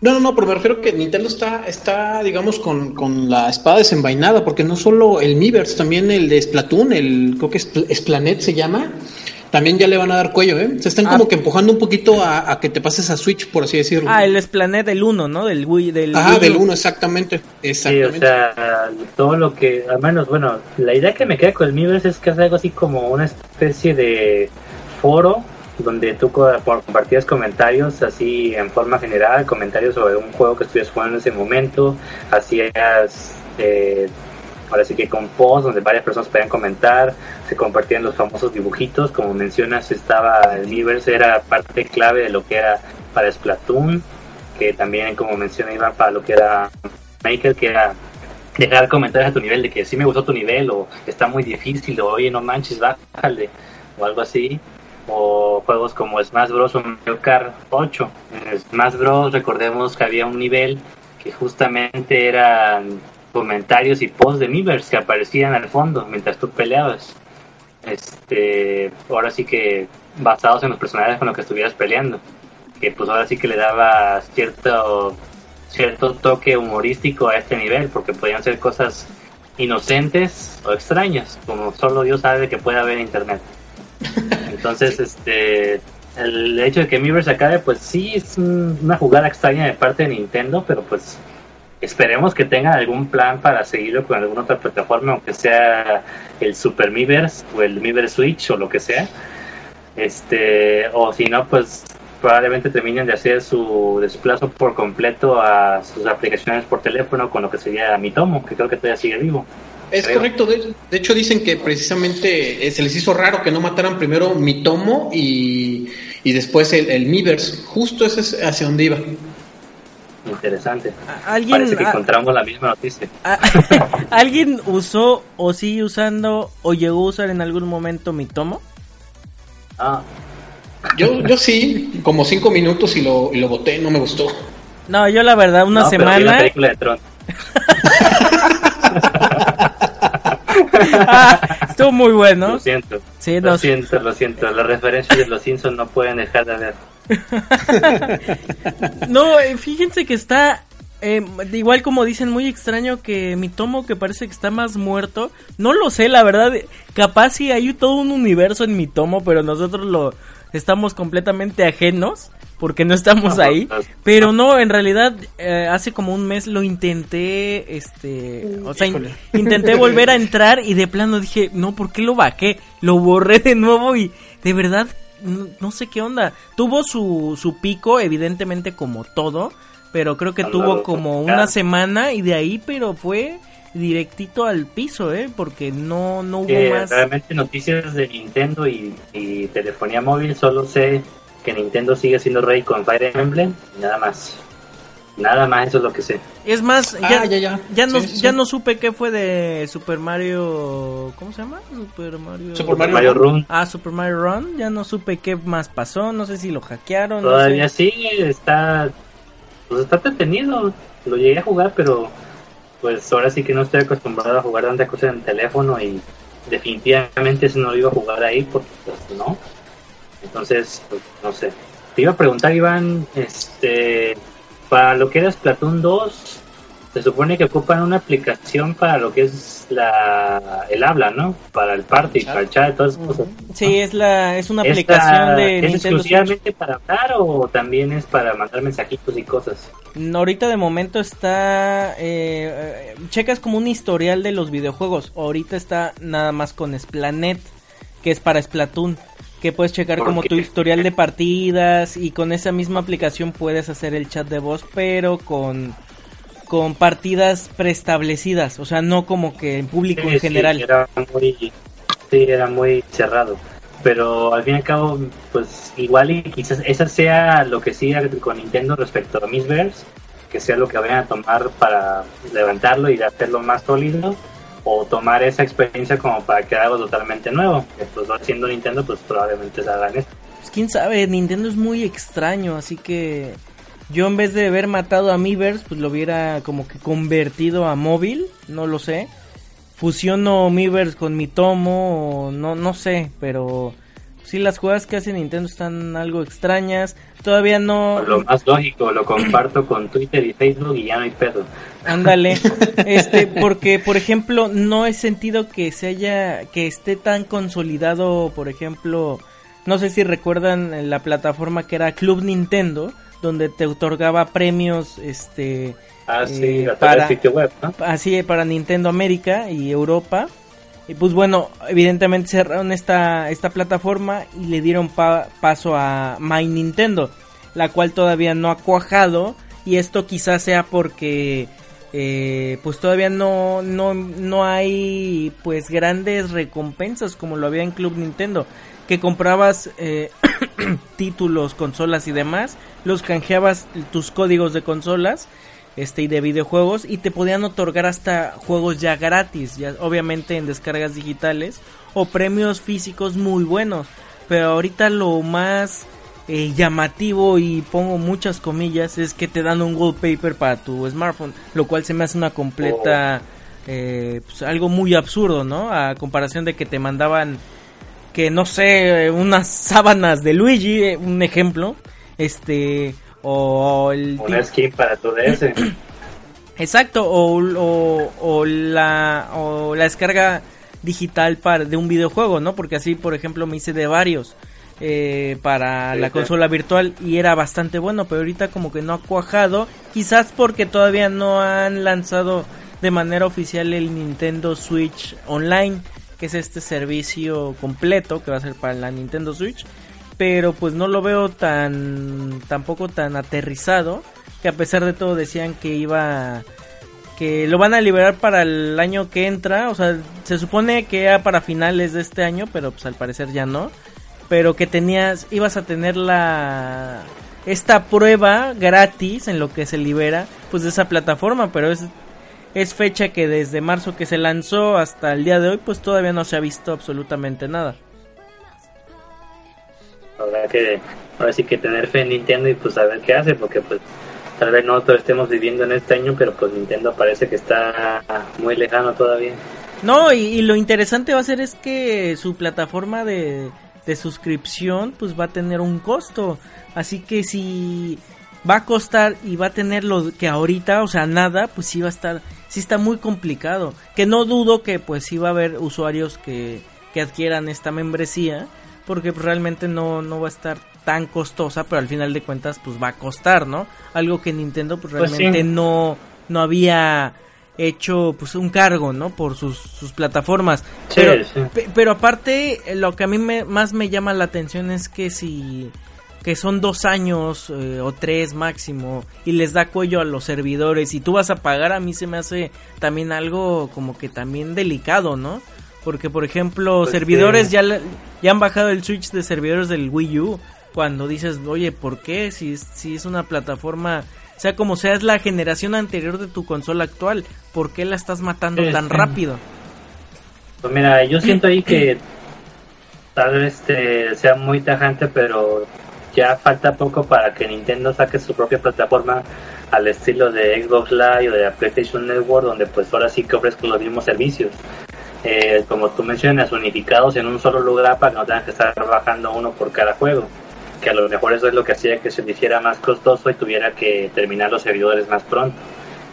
No, no, no, pero me refiero que Nintendo está, está digamos, con, con la espada desenvainada, porque no solo el Miiverse, también el de Splatoon, el creo que es Splanet se llama, también ya le van a dar cuello, ¿eh? Se están ah. como que empujando un poquito a, que te pases a Switch, por así decirlo. Ah, el Splanet del 1, ¿no? Del Wii. Del Ajá, del 1, exactamente. exactamente. Sí, o sea, todo lo que, al menos, bueno, la idea que me queda con el Miiverse es que es algo así como una especie de foro donde tú compartías comentarios así en forma general, comentarios sobre un juego que estuvieras jugando en ese momento, hacías eh, ahora sí que con posts donde varias personas podían comentar, se compartían los famosos dibujitos, como mencionas estaba el Miiverse, era parte clave de lo que era para Splatoon, que también como menciona Iván para lo que era Maker, que era dejar comentarios a tu nivel de que sí me gustó tu nivel o está muy difícil o oye no manches bájale o algo así o juegos como Smash Bros o Mario Kart 8 en Smash Bros recordemos que había un nivel que justamente era comentarios y posts de Miiverse que aparecían al fondo mientras tú peleabas. Este, ahora sí que basados en los personajes con los que estuvieras peleando. Que pues ahora sí que le daba cierto cierto toque humorístico a este nivel, porque podían ser cosas inocentes o extrañas, como solo Dios sabe que puede haber en internet. (laughs) Entonces, este el hecho de que Miiverse acabe, pues sí es una jugada extraña de parte de Nintendo, pero pues esperemos que tengan algún plan para seguirlo con alguna otra plataforma, aunque sea el Super Miiverse o el Miiverse Switch o lo que sea. Este, o si no, pues probablemente terminen de hacer su desplazo por completo a sus aplicaciones por teléfono con lo que sería Mi Tomo, que creo que todavía sigue vivo. Es correcto, de, hecho dicen que precisamente eh, se les hizo raro que no mataran primero Mi Tomo y, y después el, el Miiverse, justo ese es hacia donde iba. Interesante. Parece que encontramos la misma noticia. (laughs) ¿Alguien usó o sigue usando o llegó a usar en algún momento mi tomo? Ah. Yo, yo sí, como cinco minutos y lo, y lo boté, no me gustó. No, yo la verdad, una semana. (laughs) estuvo muy bueno. Lo siento. lo siento, lo siento. Las referencias de los Simpsons no pueden dejar de ver. (laughs) no, eh, fíjense que está eh, igual como dicen, muy extraño que mi tomo que parece que está más muerto. No lo sé, la verdad. Capaz si hay todo un universo en mi tomo, pero nosotros lo estamos completamente ajenos porque no estamos ahí. Pero no, en realidad eh, hace como un mes lo intenté, este, o sea, intenté (laughs) volver a entrar y de plano dije, no, ¿por qué lo bajé? Lo borré de nuevo y de verdad no, sé qué onda. Tuvo su, su pico, evidentemente como todo, pero creo que tuvo como una semana y de ahí, pero fue directito al piso, ¿eh? Porque no, no hubo más. Realmente noticias de Nintendo y, y, telefonía móvil, solo sé que Nintendo sigue siendo rey con Fire Emblem y nada más. Nada más, eso es lo que sé. Es más, ya, Ah, ya, ya. ya no, Sí, sí, ya no supe qué fue de Super Mario. ¿Cómo se llama? Super Mario. Super Mario Mario Run. Ah, Super Mario Run. Ya no supe qué más pasó. No sé si lo hackearon. no Todavía sé. sí, está. Pues está entretenido. Lo llegué a jugar, pero. Pues ahora sí que no estoy acostumbrado a jugar tantas cosas en el teléfono y definitivamente ese no lo iba a jugar ahí porque pues no. Entonces, pues, no sé. Te iba a preguntar, Iván, este, para lo que era Splatoon 2, se supone que ocupan una aplicación para lo que es la el habla, ¿no? Para el party, para el chat, todas esas cosas. Sí, es la es una ¿Esta aplicación de ¿Es Nintendo Switch. exclusivamente para hablar o también es para mandar mensajitos y cosas? No, Ahorita de momento está. eh, eh, checas como un historial de los videojuegos. Ahorita está nada más con Splanet, que es para Splatoon. Que puedes checar ¿Por como qué? tu historial de partidas. Y con esa misma aplicación puedes hacer el chat de voz, pero con. Con partidas preestablecidas, o sea, no como que en público Sí, en sí, general. era muy, sí, era muy cerrado. Pero al fin y al cabo, pues igual y quizás esa sea lo que siga con Nintendo respecto a Miiverse, que sea lo que vayan a tomar para levantarlo y hacerlo más sólido, o tomar esa experiencia como para crear algo totalmente nuevo. Pues siendo Nintendo, pues probablemente se hagan esto. Pues quién sabe, Nintendo es muy extraño, así que yo en vez de haber matado a Miiverse, pues lo hubiera como que convertido a móvil, no lo sé. Fusiono Miiverse con mi tomo, no, no sé, pero sí las jugadas que hace Nintendo están algo extrañas. Todavía no... Lo más lógico, lo comparto con Twitter y Facebook y ya no hay pedo. Ándale, (laughs) este, porque por ejemplo no he sentido que se haya, que esté tan consolidado, por ejemplo, no sé si recuerdan la plataforma que era Club Nintendo, donde te otorgaba premios, este, Ah, sí, Eh, para- del sitio web, ¿no? así para Nintendo América y Europa. Y pues bueno, evidentemente cerraron esta, esta plataforma y le dieron pa- paso a My Nintendo, la cual todavía no ha cuajado. Y esto quizás sea porque eh, pues todavía no, no, no hay pues grandes recompensas como lo había en Club Nintendo. Que comprabas eh, (clears throat) títulos, consolas y demás, los canjeabas tus códigos de consolas este y de videojuegos y te podían otorgar hasta juegos ya gratis, ya obviamente en descargas digitales o premios físicos muy buenos. Pero ahorita lo más eh, llamativo y pongo muchas comillas es que te dan un wallpaper para tu smartphone, lo cual se me hace una completa eh, pues, algo muy absurdo, ¿no? A comparación de que te mandaban que no sé, unas sábanas de Luigi, eh, un ejemplo, este o el Una skin para tu DS. (clears throat) Exacto, o, o, o la, o la descarga digital para, de un videojuego, ¿no? Porque así, por ejemplo, me hice de varios eh, para Sí, la sí. consola virtual y era bastante bueno, pero ahorita como que no ha cuajado, quizás porque todavía no han lanzado de manera oficial el Nintendo Switch Online, que es este servicio completo que va a ser para la Nintendo Switch, pero pues no lo veo tan tampoco tan aterrizado que a pesar de todo decían que iba que lo van a liberar para el año que entra, o sea, se supone que era para finales de este año, pero pues al parecer ya no, pero que tenías ibas a tener la esta prueba gratis en lo que se libera pues de esa plataforma, pero es es fecha que desde marzo que se lanzó hasta el día de hoy pues todavía no se ha visto absolutamente nada. Habrá que, ahora sí que tener fe en Nintendo y pues saber qué hace, porque pues tal vez nosotros estemos viviendo en este año, pero pues Nintendo parece que está muy lejano todavía. No, y, y lo interesante va a ser es que su plataforma de, de suscripción pues va a tener un costo. Así que si va a costar y va a tener lo que ahorita, o sea, nada, pues sí va a estar, sí está muy complicado. Que no dudo que pues sí va a haber usuarios que, que adquieran esta membresía. Porque realmente no, no va a estar tan costosa, pero al final de cuentas pues va a costar, ¿no? Algo que Nintendo pues Pues sí. realmente no, no había hecho pues un cargo, ¿no? Por sus, sus plataformas. Sí, pero, sí. pe- pero aparte, lo que a mí me, más me llama la atención es que si que son dos años eh, o tres máximo y les da cuello a los servidores y tú vas a pagar a mí se me hace también algo como que también delicado, ¿no? Porque por ejemplo Pues servidores ya, le- ya han bajado el switch de servidores del Wii U cuando dices oye ¿por qué? Si es, si es una plataforma sea como sea, es la generación anterior de tu consola actual. ¿Por qué la estás matando tan rápido? Pues mira, yo siento ahí que tal vez este, sea muy tajante, pero ya falta poco para que Nintendo saque su propia plataforma al estilo de Xbox Live o de PlayStation Network, donde pues ahora sí que ofrezco los mismos servicios. Eh, como tú mencionas, unificados en un solo lugar para que no tengan que estar trabajando uno por cada juego. Que a lo mejor eso es lo que hacía que se hiciera más costoso y tuviera que terminar los servidores más pronto.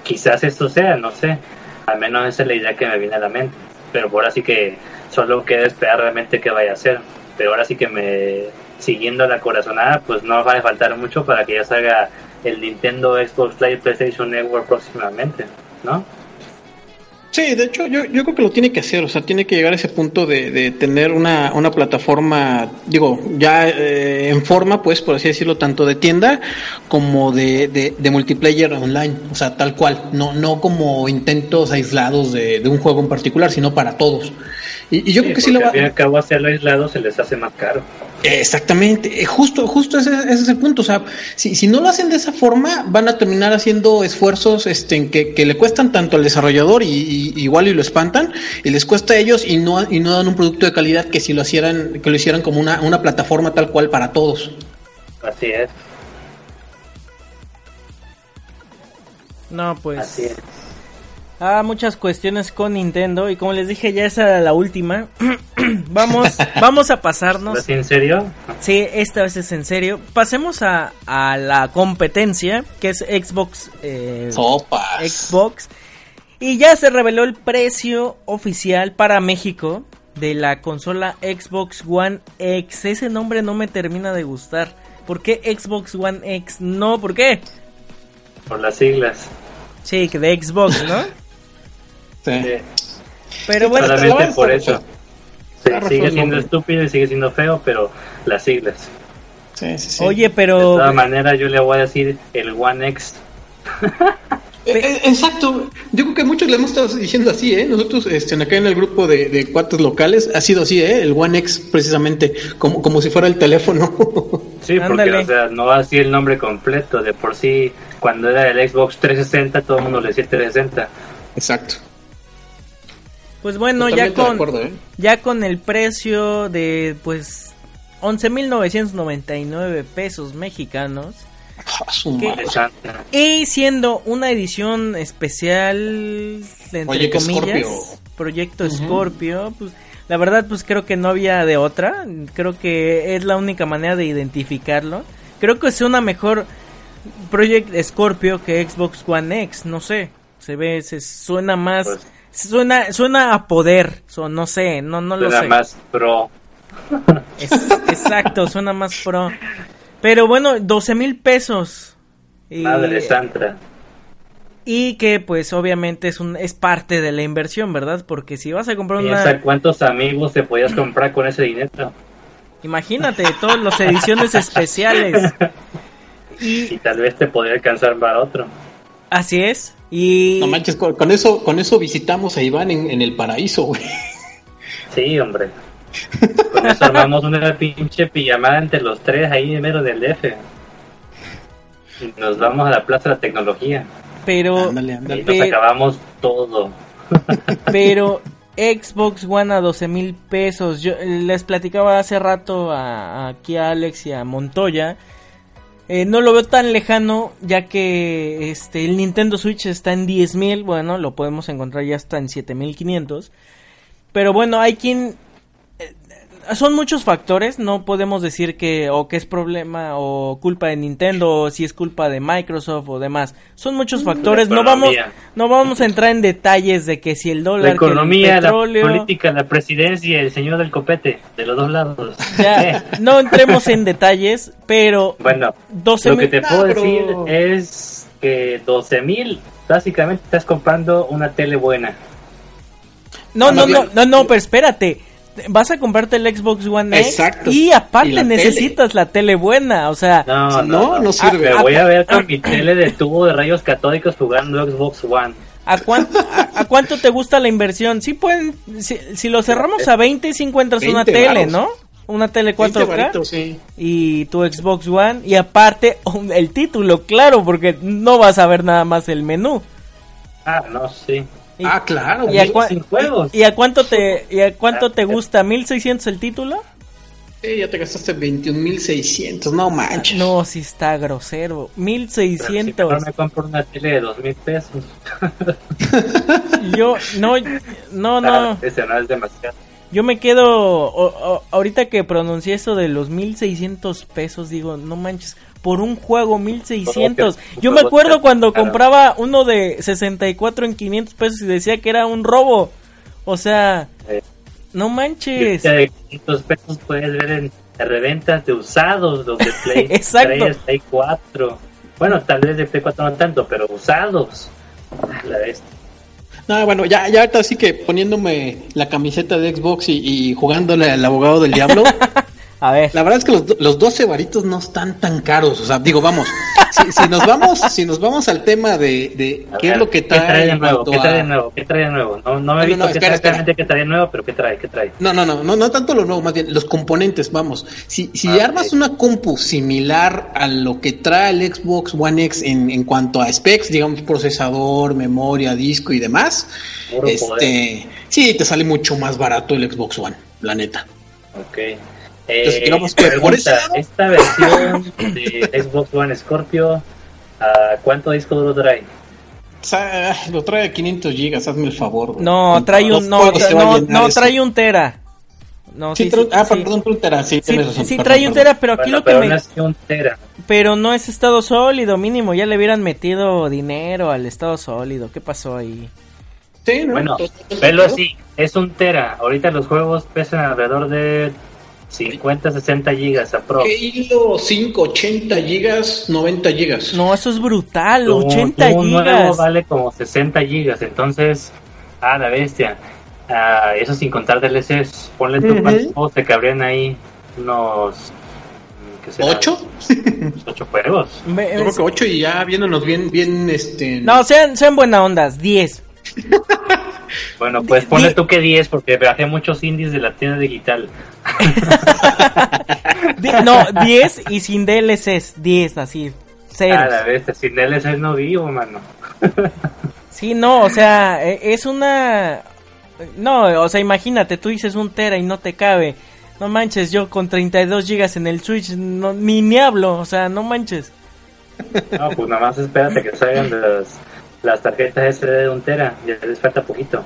Quizás esto sea, no sé. Al menos esa es la idea que me viene a la mente. Pero ahora sí que solo queda esperar realmente qué vaya a hacer. Pero ahora sí que me, siguiendo la corazonada, pues no va a faltar mucho para que ya salga el Nintendo Xbox Live PlayStation Network próximamente, ¿no? Sí, de hecho yo, yo creo que lo tiene que hacer, o sea, tiene que llegar a ese punto de, de tener una, una plataforma, digo, ya eh, en forma, pues, por así decirlo, tanto de tienda como de, de, de, multiplayer online, o sea, tal cual, no, no como intentos aislados de, de un juego en particular, sino para todos. Y, y yo creo que sí lo va. Al fin y al cabo, hacerlo aislado se les hace más caro. Exactamente, eh, justo, justo ese, ese, es el punto. O sea, si, si, no lo hacen de esa forma, van a terminar haciendo esfuerzos este, que, que le cuestan tanto al desarrollador y, y, igual y lo espantan, y les cuesta a ellos y no, y no dan un producto de calidad que si lo hicieran, que lo hicieran como una, una plataforma tal cual para todos. Así es. No, pues. Así es. Ah, muchas cuestiones con Nintendo y como les dije ya esa era la última. (clears throat) vamos, (laughs) vamos a pasarnos. ¿Es en serio? Sí, esta vez es en serio. Pasemos a, a la competencia que es Xbox. Eh, Xbox. Y ya se reveló el precio oficial para México de la consola Xbox One X. Ese nombre no me termina de gustar. ¿Por qué Xbox One X? No, ¿por qué? Por las siglas. Sí, que de Xbox, ¿no? (laughs) Sí. Pero bueno, solamente por eso. Sí, sigue siendo estúpido y sigue siendo feo, pero las siglas. Sí, sí, sí. Oye, pero. De todas maneras, yo le voy a decir el One X. (laughs) Eh, eh, exacto, yo creo que muchos le hemos estado diciendo así, ¿eh? Nosotros este, acá en el grupo de, de cuates locales ha sido así, ¿eh? El One X precisamente, como, como si fuera el teléfono. (laughs) sí, porque o sea, no así el nombre completo, de por sí, cuando era el Xbox 360 todo el mundo le decía 360. Exacto. Pues bueno, ya con, ¿eh? ya con el precio de pues 11.999 pesos mexicanos. Ah, y siendo una edición especial, entre comillas, Proyecto Scorpio, pues la verdad pues creo que no había de otra, creo que es la única manera de identificarlo. Creo que es una mejor Project Scorpio que Xbox One X, no sé, se ve, se suena más... Pues, Suena, suena a poder, no sé, no, no lo sé. Suena más pro. exacto, suena más pro. Pero bueno, 12 mil pesos. Y, Madre santa. Y que pues obviamente es un es parte de la inversión, ¿verdad? Porque si vas a comprar una... cuántos amigos te podías comprar con ese dinero. Imagínate, todas las ediciones especiales. (laughs) Y... y tal vez te podría alcanzar para otro. Así es. Y... No manches, con, eso, con eso visitamos a Iván en, el paraíso, güey. Sí, hombre. Con eso armamos una pinche pijamada entre los tres ahí en medio del DF. Y nos vamos a la Plaza de la Tecnología. Pero... Ándale, ándale. Y nos acabamos todo. (laughs) Pero Xbox One a 12 mil pesos. Yo les platicaba hace rato a, aquí a Alex y a Montoya eh, no lo veo tan lejano ya que este el Nintendo Switch está en 10.000, bueno, lo podemos encontrar ya hasta en 7.500. Pero bueno, hay quien son muchos factores, no podemos decir que o que es problema o culpa de Nintendo o si es culpa de Microsoft o demás. Son muchos factores, no vamos no vamos a entrar en detalles de que si el dólar, la economía, la política, la presidencia, el señor del copete, de los dos lados. Ya, (laughs) no entremos en detalles, pero bueno, lo que te puedo decir es que 12 mil básicamente estás comprando una tele buena. No, no, no, no, no, pero espérate vas a comprarte el Xbox One X y aparte necesitas la tele buena, o sea, no, no, no, sirve. voy a ver con mi tele de tubo de rayos catódicos jugando Xbox One. ¿A cuánto, a, cuánto te gusta la inversión? Sí pueden, si, lo cerramos a 20, si encuentras una tele, ¿no? una tele 20 4K varitos, sí. y tu Xbox One y aparte el título, claro, porque no vas a ver nada más el menú. Ah, no, sí. Ah, claro. ¿y a, sin juegos. y- a cuánto te y a cuánto Ah, te eh. gusta? ¿1600 el título? Sí, ya te gastaste 21.600, no manches. No, si está grosero. Pero si 1600. me compro una tele de dos mil pesos. (laughs) Yo no no no. Ah, ese no es demasiado. Yo me quedo, o- o- ahorita que pronuncié eso de los 1600 pesos, digo, no manches, por un juego 1600. Por un Yo me acuerdo cuando compraba uno de 64 en 500 pesos y decía que era un robo. O sea, no manches. De 500 pesos puedes ver en reventas de usados, los de (laughs) Play Exacto. 3, Play 4. Bueno, tal vez de Play 4 no tanto, pero usados. La bestia. No, bueno, ya, ya ahorita sí que poniéndome la camiseta de Xbox y, y jugándole al abogado del diablo, (laughs) A ver, la verdad es que los, los 12 varitos no están tan caros. O sea, digo, vamos, si, si nos vamos, si nos vamos al tema de, de qué ver, es lo que trae, trae de nuevo? ¿Qué trae de nuevo? ¿Qué trae de nuevo? No, no me No, he visto no, qué espera, trae espera. exactamente qué trae de nuevo, pero ¿qué trae? ¿Qué trae? No, no, no, no, no tanto lo nuevo, más bien los componentes, vamos. Si, si Ah, armas una compu similar a lo que trae el Xbox One X en, en cuanto a specs, digamos procesador, memoria, disco y demás, Puro poder. este, sí, te sale mucho más barato el Xbox One, la neta. Ok. Entonces, Eh, digamos que por ese pregunta, lado- esta versión de Xbox One Scorpio, ¿a ¿cuánto disco duro trae? Lo trae a 500 gigas, hazme el favor. güey. no, trae un, no, no, no, trae un tera. No, Sí, sí, trae- sí, ah, sí. perdón, un tera, sí, Sí, tienes razón. sí perdón, trae un tera, pero aquí Bueno, lo que pero me... no es un tera. Pero no es estado sólido, mínimo, ya le hubieran metido dinero al estado sólido. ¿Qué pasó ahí? Sí, ¿no? Bueno, velo así, es un tera. Ahorita los juegos pesan alrededor de 50, 60 gigas aprox. ¿Qué hilo 5, 80 gigas, 90 gigas? No, eso es brutal, Tu- 80 tu nuevo gigas. vale como 60 gigas, entonces, ah, la bestia. Ah, eso sin contar DLCs. Ponle Ujú. cuántos juegos te cabrían ahí. Unos. ¿Qué será? ¿Ocho? (laughs) Ocho juegos. Ve- Yo creo que 8 y ya viéndonos bien, bien, este... No, sean, sean buena ondas, (laughs) 10. Bueno, pues ponle tú que 10, porque bajé muchos indies de la tienda digital. (laughs) Di- no, 10 y sin DLCs, 10, así, cero. Ah, la bestia, sin DLCs no vivo, mano. (laughs) Sí, no, o sea, e- es una... No, o sea, imagínate, tú dices un tera y no te cabe. No manches, yo con 32 gigas en el Switch no, ni ni hablo, o sea, no manches. No, pues nada más espérate que salgan las, las tarjetas SD de un tera. Ya les falta poquito.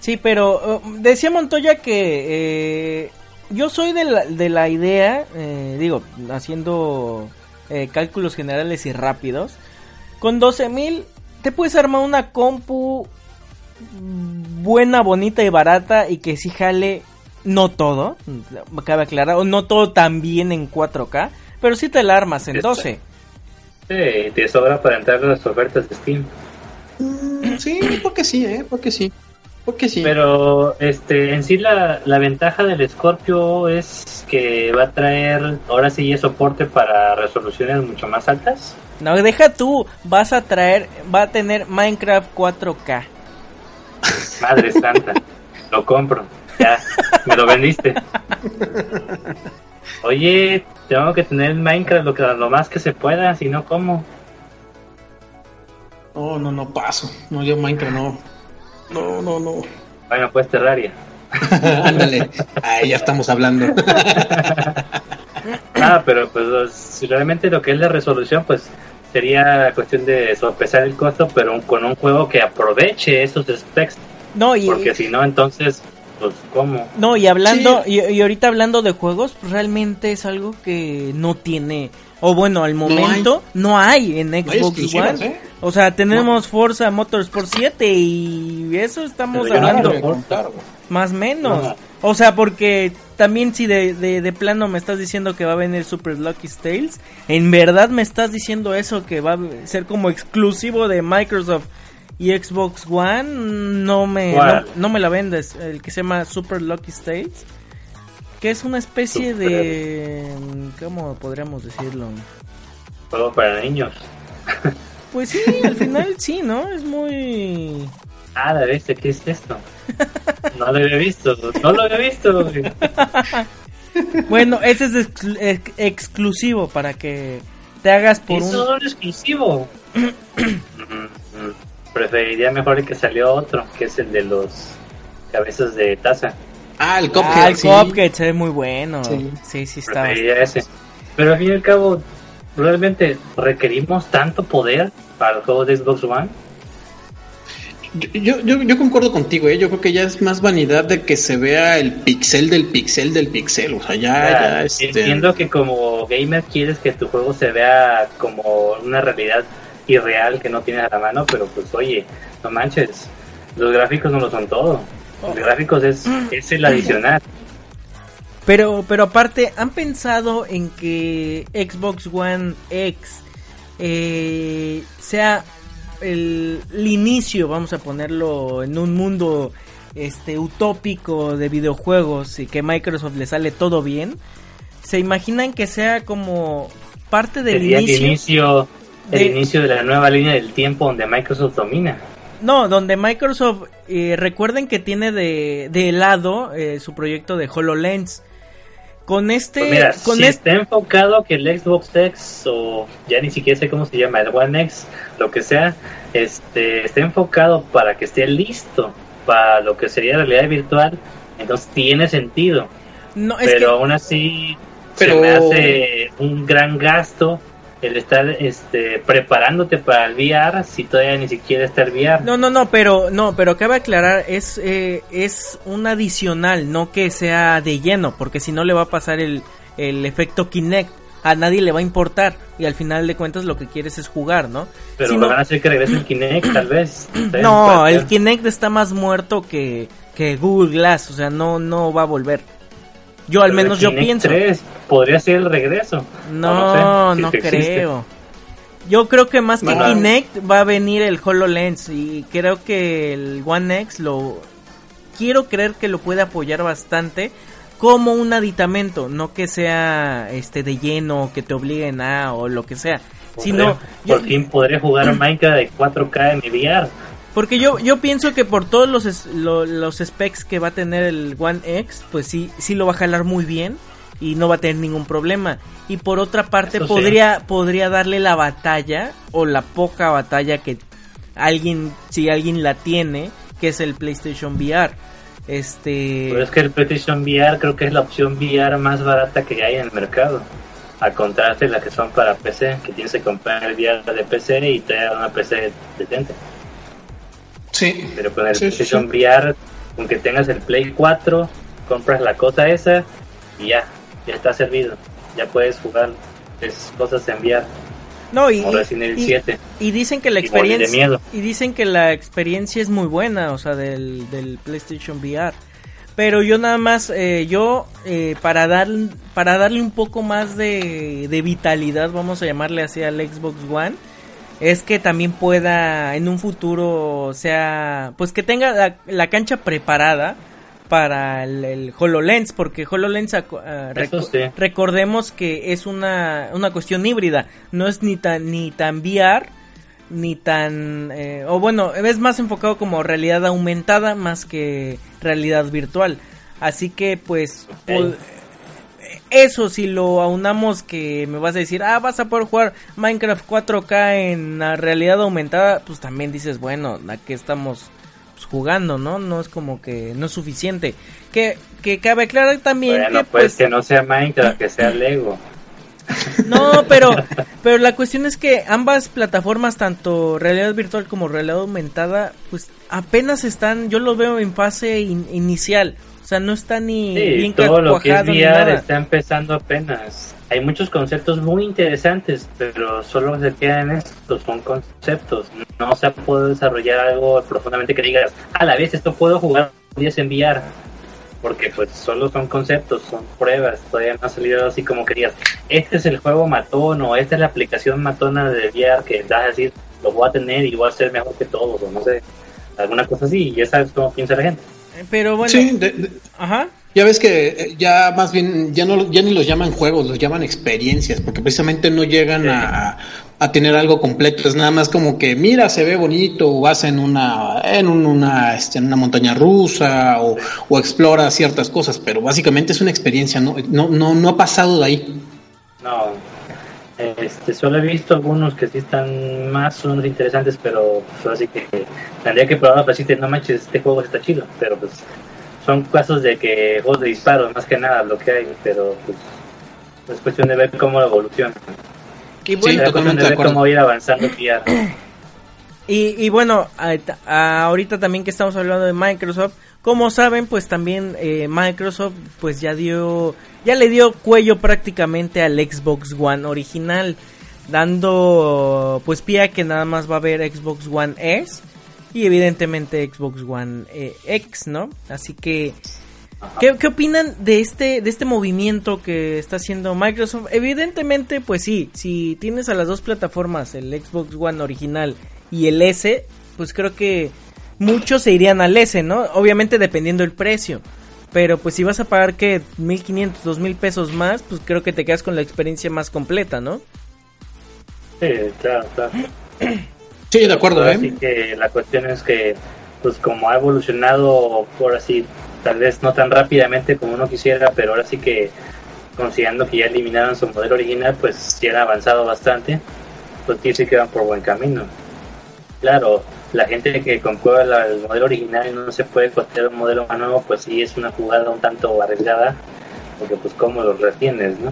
Sí, pero uh, decía Montoya que eh, yo soy de la, de la idea, eh, digo, haciendo eh, cálculos generales y rápidos, con 12.000 te puedes armar una compu buena, bonita y barata y que sí jale, no todo, cabe aclarar, o no todo también en 4K, pero sí te la armas en Este. 12. Sí, te sobra para entrar a las ofertas de Steam. Mm, Sí, porque sí, ¿eh? Porque sí. Porque sí. Pero este en sí la, la ventaja del Scorpio es que va a traer ahora sí soporte para resoluciones mucho más altas. No, deja tú, vas a traer, va a tener Minecraft 4K. Madre santa, lo compro. Ya, me lo vendiste. (laughs) Oye, tengo que tener Minecraft lo, que, lo más que se pueda, si no, ¿cómo? No, no, no paso. No, yo Minecraft no. No, no, no. Bueno, pues Terraria. (laughs) Ándale. Ahí ya estamos hablando. (laughs) Ah, pero pues si realmente lo que es la resolución, pues sería cuestión de sopesar el costo, pero un- con un juego que aproveche esos specs, No, y, porque si no, entonces, pues, ¿cómo? No, y hablando, y, y ahorita hablando de juegos, pues, realmente es algo que no tiene, o bueno, al No hay. momento no hay, en Xbox One. ¿eh? O sea, tenemos Forza Motorsport 7 y eso estamos Pero hablando no, más menos. No. O sea, porque también si de, de, de plano me estás diciendo que va a venir Super Lucky Tales, en verdad me estás diciendo eso que va a ser como exclusivo de Microsoft y Xbox One, no me, no, me la vendes, el que se llama Super Lucky Tales, que es una especie Super. de... ¿Cómo podríamos decirlo? Juego para niños. Pues sí, al final (laughs) sí, ¿no? Es muy... Ah, la bestia, ¿qué es esto? No lo había visto, no lo había visto. bueno, ese es exclusivo para que te hagas por un... Eso es exclusivo. (clears throat) Preferiría mejor el que salió otro, que es el de los cabezas de taza. Ah, el Cuphead. Ah, el Cuphead se ve muy bueno. Sí, sí, está. Preferiría ese. Pero al fin y al cabo, ¿realmente requerimos tanto poder para el juego de Xbox One? Yo, yo, yo concuerdo contigo, ¿eh? yo creo que ya es más vanidad de que se vea el pixel del pixel del pixel, o sea, ya, ya este... Entiendo que como gamer quieres que tu juego se vea como una realidad irreal que no tienes a la mano, pero pues oye, no manches, los gráficos no lo son todo, los gráficos es, es el adicional. Pero, pero aparte, ¿han pensado en que Xbox One X eh, sea el, inicio, vamos a ponerlo en un mundo este utópico de videojuegos y que Microsoft le sale todo bien, ¿se imaginan que sea como parte del inicio? El inicio de la nueva línea del tiempo donde Microsoft domina. No, donde Microsoft, eh, recuerden que tiene de, de lado eh, su proyecto de HoloLens. Con este. Pues mira, con si está enfocado que el Xbox X, o ya ni siquiera sé cómo se llama, el One X, lo que sea, este, esté enfocado para que esté listo para lo que sería realidad virtual, entonces tiene sentido. No, pero aún así pero... se me hace un gran gasto el estar este preparándote para el VR si todavía ni siquiera está el VR. No, no, no, pero no, pero cabe aclarar es eh, es un adicional, no que sea de lleno, porque si no le va a pasar el, el efecto Kinect. A nadie le va a importar y al final de cuentas lo que quieres es jugar, ¿no? Pero van a hacer que regrese el Kinect, tal vez. (clears throat) No, el Kinect está más muerto que, que Google Glass, o sea, no no va a volver. Yo al menos yo pienso. podría ser el regreso. No, no, creo. Yo creo que más que Kinect va a venir el HoloLens y creo que el One X lo quiero creer que lo puede apoyar bastante como un aditamento, no que sea este de lleno que te obliguen a o lo que sea, sino por fin podré jugar Minecraft de 4K en mi VR. Porque yo, yo pienso que por todos los, los specs que va a tener el One X, pues sí, sí lo va a jalar muy bien y no va a tener ningún problema. Y por otra parte podría, podría darle la batalla o la poca batalla que alguien, si alguien la tiene, que es el PlayStation VR. Este... Pero es que el PlayStation VR creo que es la opción VR más barata que hay en el mercado. A contraste de la que son para PC, que tienes que comprar el VR de PC y da una PC decente. Sí. Pero con el PlayStation VR, aunque tengas el Play 4, compras la cosa esa y ya, ya está servido. Ya puedes jugar esas cosas en VR. No, y, y, dicen que la experiencia y dicen que la experiencia es muy buena, o sea, del, del PlayStation VR. Pero yo nada más, eh, yo eh, para dar para darle un poco más de, de vitalidad, vamos a llamarle así al Xbox One, es que también pueda en un futuro sea pues que tenga la, cancha preparada para el, HoloLens porque HoloLens uh, recordemos que es una, una cuestión híbrida no es ni tan ni tan VR ni tan eh, o bueno es más enfocado como realidad aumentada más que realidad virtual. Así que pues eso si lo aunamos que me vas a decir, ah, vas a poder jugar Minecraft 4K en la realidad aumentada, pues también dices, bueno, ¿a qué estamos pues, jugando, no? No es como que no es suficiente. Que, que cabe aclarar también que pues, que no sea Minecraft, que sea Lego. (laughs) No, pero, (laughs) pero la cuestión es que ambas plataformas, tanto realidad virtual como realidad aumentada, pues apenas están, yo lo veo en fase inicial. O sea, no está ni bien todo lo que es VR está empezando apenas. Hay muchos conceptos muy interesantes, pero solo se quedan en estos, son conceptos. No se puede desarrollar algo profundamente que digas, a la vez esto puedo jugar 10 en VR. Porque pues solo son conceptos, son pruebas, todavía no ha salido así como querías. Este es el juego matón o esta es la aplicación matona de VR que das a decir, lo voy a tener y voy a ser mejor que todos o no sé, alguna cosa así y ya sabes cómo piensa la gente. Pero bueno. Sí, ajá. Ya ves que eh, ya más bien, ya no ya ni los llaman juegos, los llaman experiencias, porque precisamente no llegan a, a tener algo completo. Es nada más como que, mira, se ve bonito, o vas en una, en una, este, en una montaña rusa, o, o explora ciertas cosas, pero básicamente es una experiencia, no, no, no, no ha pasado de ahí. No, este, solo he visto algunos que sí están más o menos interesantes, pero pues, así que tendría que probarlo para decirte, no manches, este juego está chido, pero pues son casos de que juegos de disparos, más que nada, lo que hay, pero pues es cuestión de ver cómo evoluciona. Y bueno, de cómo ir avanzando y, y bueno, ahorita también que estamos hablando de Microsoft, como saben, pues también eh, Microsoft pues ya dio, ya le dio cuello prácticamente al Xbox One original, dando pues pie a que nada más va a haber Xbox One S y evidentemente Xbox One eh, X, ¿no? Así que ¿Qué, ¿Qué, opinan de este, de este movimiento que está haciendo Microsoft? Evidentemente, pues sí, si tienes a las dos plataformas, el Xbox One original y el S, pues creo que muchos se irían al S, ¿no? Obviamente dependiendo del precio. Pero pues si vas a pagar que 1500, 2000 pesos más, pues creo que te quedas con la experiencia más completa, ¿no? Sí, claro, claro. (clears throat) Sí, de acuerdo, ¿eh? Así que la cuestión es que, pues como ha evolucionado, por así, tal vez no tan rápidamente como uno quisiera, pero ahora sí que, considerando que ya eliminaron su modelo original, pues sí han avanzado bastante, pues sí se quedan por buen camino. Claro, la gente que comprueba el modelo original y no se puede costear un modelo más nuevo, pues sí es una jugada un tanto arriesgada, porque pues cómo los retienes, ¿no?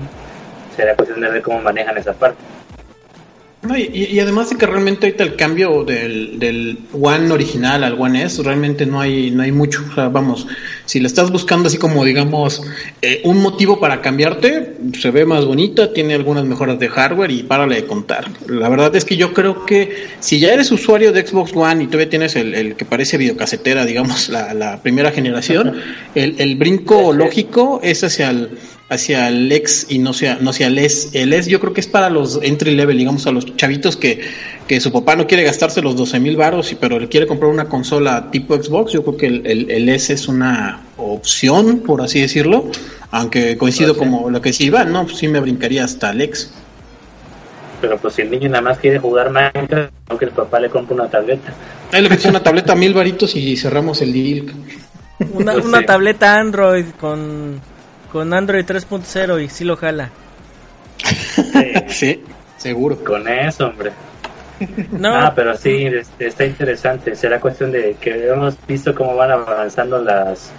Será cuestión de ver cómo manejan esa parte. No, y, además de que realmente ahorita el cambio del, del, One original al One S, realmente no hay, no hay mucho. O sea, vamos, si le estás buscando así como, digamos, eh, un motivo para cambiarte, se ve más bonita, tiene algunas mejoras de hardware y párale de contar. La verdad es que yo creo que si ya eres usuario de Xbox One y todavía tienes el, el que parece videocasetera, digamos, la, la primera generación, (laughs) el, el brinco lógico es hacia el hacia el ex y no sea no hacia el S. El S yo creo que es para los entry level, digamos, a los chavitos que, que su papá no quiere gastarse los 12 mil baros, pero le quiere comprar una consola tipo Xbox. Yo creo que el, el, S es una opción, por así decirlo. Aunque coincido como lo que sí iba, no, pues sí me brincaría hasta el X. Pero pues si el niño nada más quiere jugar Minecraft, aunque el papá le compre una tableta. Ahí le mete una tableta a mil varitos y cerramos el deal. Una, pues una tableta Android con con Android 3.0 y sí lo jala. Sí. seguro. Con eso, hombre. No. Ah, pero sí, este, está interesante. Será cuestión de que hemos visto cómo van avanzando las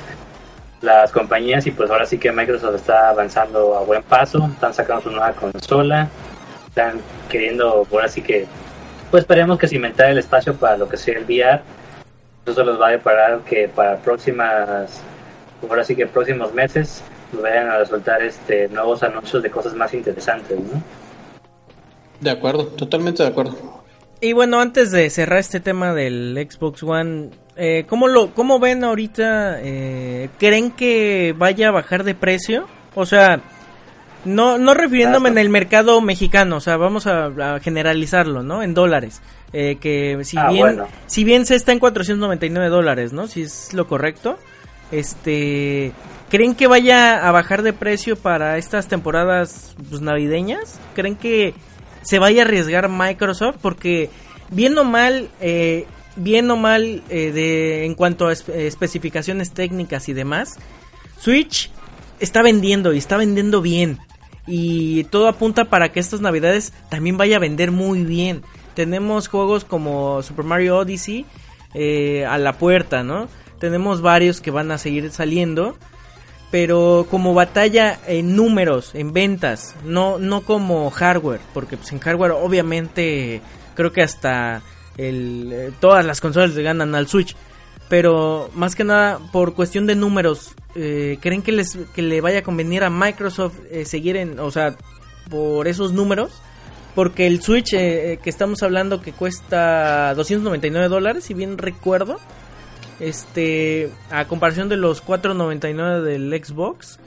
las compañías y pues ahora sí que Microsoft está avanzando a buen paso. Están sacando su nueva consola. Están queriendo, ahora sí que, pues esperemos que cimentar el espacio para lo que sea el VR. Eso los va a deparar que para próximas, ahora sí que próximos meses vayan a resultar este, nuevos anuncios de cosas más interesantes, ¿no? De acuerdo, totalmente de acuerdo. Y bueno, antes de cerrar este tema del Xbox One, eh, ¿cómo, lo, ¿cómo ven ahorita? Eh, ¿Creen que vaya a bajar de precio? O sea, no, no refiriéndome en el mercado mexicano, o sea, vamos a, generalizarlo, ¿no? En dólares. Eh, que si ah, bien si bien se está en 499 dólares, ¿no? Si es lo correcto. Este, ¿Creen que vaya a bajar de precio para estas temporadas pues, navideñas? ¿Creen que se vaya a arriesgar Microsoft? Porque bien o mal, eh, bien o mal eh, de, en cuanto a especificaciones técnicas y demás, Switch está vendiendo y está vendiendo bien. Y todo apunta para que estas navidades también vaya a vender muy bien. Tenemos juegos como Super Mario Odyssey eh, a la puerta, ¿no? Tenemos varios que van a seguir saliendo pero como batalla en números, en ventas, no, no como hardware, porque pues en hardware obviamente creo que hasta eh, todas las consolas le ganan al Switch, pero más que nada por cuestión de números, eh, ¿creen que, les, que le vaya a convenir a Microsoft eh, seguir en, o sea, por esos números? Porque el Switch que estamos hablando que cuesta 299 dólares, si bien recuerdo, este, a comparación de los 4.99 del Xbox.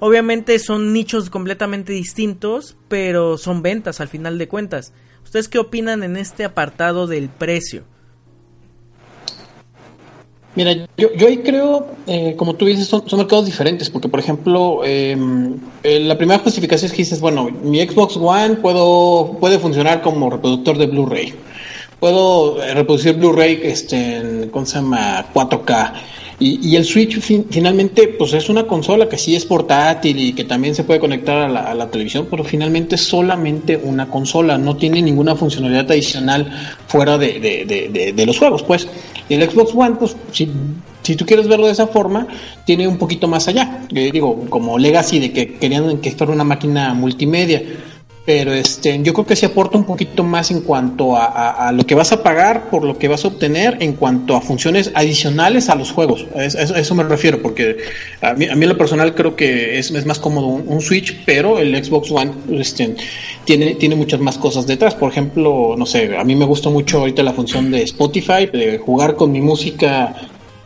Obviamente son nichos completamente distintos, pero son ventas al final de cuentas. ¿Ustedes qué opinan en este apartado del precio? Mira, yo, yo ahí creo, eh, como tú dices, son, mercados diferentes, porque por ejemplo, em, eh, la primera justificación es que dices, bueno, mi Xbox One puedo, puede funcionar como reproductor de Blu-ray, puedo eh, reproducir Blu-ray este, en, ¿cómo se llama? 4K. Y, y el Switch finalmente, pues es una consola que sí es portátil y que también se puede conectar a la, televisión, pero finalmente es solamente una consola, no tiene ninguna funcionalidad adicional fuera de, de, de, los juegos, pues. Y el Xbox One, pues, si, si tú quieres verlo de esa forma, tiene un poquito más allá. Yo digo, como legacy de que querían que fuera una máquina multimedia pero este, yo creo que se aporta un poquito más en cuanto a, lo que vas a pagar por lo que vas a obtener en cuanto a funciones adicionales a los juegos. A eso, a eso me refiero, porque a mí, a mí en lo personal creo que es, es más cómodo un, un, Switch, pero el Xbox One este, tiene, tiene muchas más cosas detrás. Por ejemplo, no sé, a mí me gusta mucho ahorita la función de Spotify, de jugar con mi música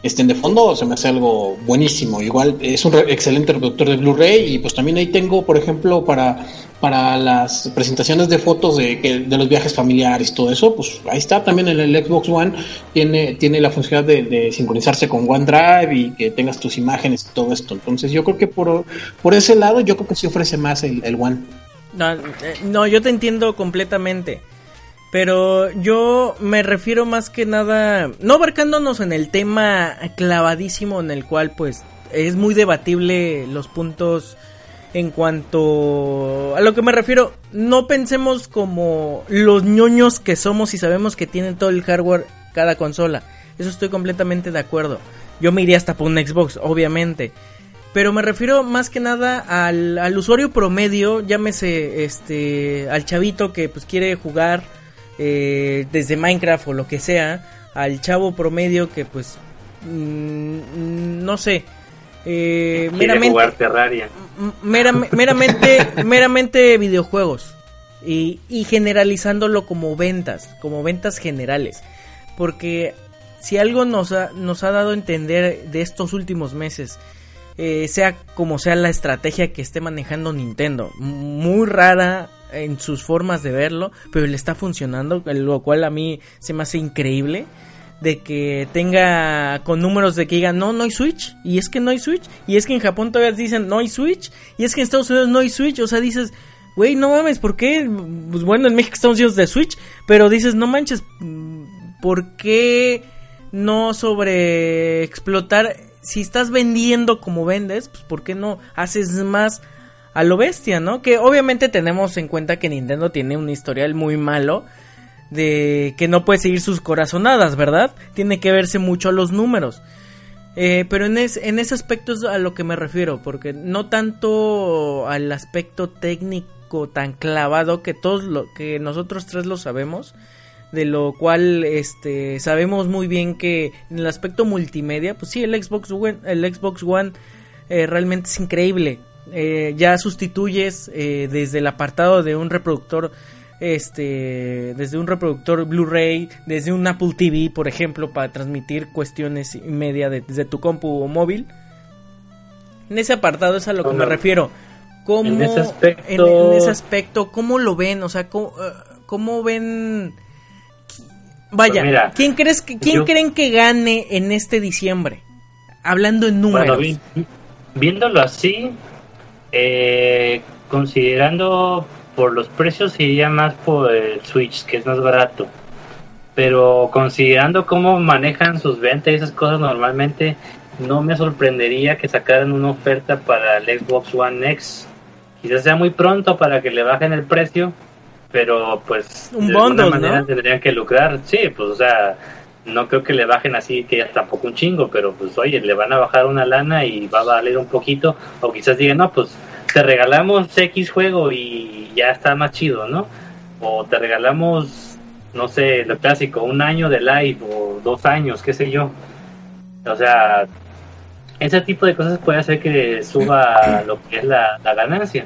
estén de fondo se me hace algo buenísimo. Igual es un excelente reproductor de Blu-ray y pues también ahí tengo, por ejemplo, para, para las presentaciones de fotos de, de los viajes familiares, todo eso, pues ahí está también en el Xbox One, tiene, tiene la función de, sincronizarse con OneDrive y que tengas tus imágenes y todo esto. Entonces yo creo que por, por ese lado yo creo que sí ofrece más el, el One. No, no, yo te entiendo completamente. Pero yo me refiero más que nada, no abarcándonos en el tema clavadísimo en el cual pues es muy debatible los puntos en cuanto a lo que me refiero, no pensemos como los ñoños que somos y sabemos que tienen todo el hardware cada consola. Eso estoy completamente de acuerdo. Yo me iría hasta por un Xbox, obviamente. Pero me refiero más que nada al, al usuario promedio, llámese este al chavito que pues quiere jugar eh, desde Minecraft o lo que sea, al chavo promedio que pues mmm, no sé, eh, meramente, jugar Terraria. meramente, (laughs) meramente videojuegos y, y generalizándolo como ventas, como ventas generales, porque si algo nos ha, nos ha dado a entender de estos últimos meses, eh, sea como sea la estrategia que esté manejando Nintendo, muy rara en sus formas de verlo, pero le está funcionando, lo cual a mí se me hace increíble de que tenga con números de que digan no, no hay Switch, y es que no hay Switch, y es que en Japón todavía dicen no hay Switch, y es que en Estados Unidos no hay Switch, o sea, dices, güey, no mames, ¿por qué? Pues bueno, en México estamos llenos de Switch, pero dices, no manches, ¿por qué no sobre explotar? Si estás vendiendo como vendes, pues ¿por qué no haces más a lo bestia, ¿no? Que obviamente tenemos en cuenta que Nintendo tiene un historial muy malo de que no puede seguir sus corazonadas, ¿verdad? Tiene que verse mucho a los números. Eh, pero en, es, en ese aspecto es a lo que me refiero, porque no tanto al aspecto técnico tan clavado que todos lo que nosotros tres lo sabemos, de lo cual este sabemos muy bien que en el aspecto multimedia, pues sí, el Xbox One, el Xbox One eh, realmente es increíble. Eh, ya sustituyes eh, desde el apartado de un reproductor este desde un reproductor Blu-ray, desde un Apple TV, por ejemplo, para transmitir cuestiones y media de, desde tu compu o móvil. En ese apartado es a lo que me refiero. ¿Cómo, en ese aspecto, en, en ese aspecto ¿cómo lo ven? O sea, ¿cómo, uh, cómo ven Vaya, pues mira, ¿quién crees que quién yo, creen que gane en este diciembre? Hablando en números. Bueno, vi, viéndolo así, eh, considerando por los precios iría más por el Switch, que es más barato. Pero considerando cómo manejan sus ventas y esas cosas normalmente, no me sorprendería que sacaran una oferta para el Xbox One X. Quizás sea muy pronto para que le bajen el precio, pero pues un de bundle, alguna manera ¿no? tendrían que lucrar. Sí, pues o sea, no creo que le bajen así que tampoco un chingo, pero pues oye, le van a bajar una lana y va a valer un poquito, o quizás digan, no, pues te regalamos X juego y ya está más chido, ¿no? O te regalamos, no sé, lo clásico, un año de live o dos años, qué sé yo. O sea, ese tipo de cosas puede hacer que suba lo que es la, la ganancia.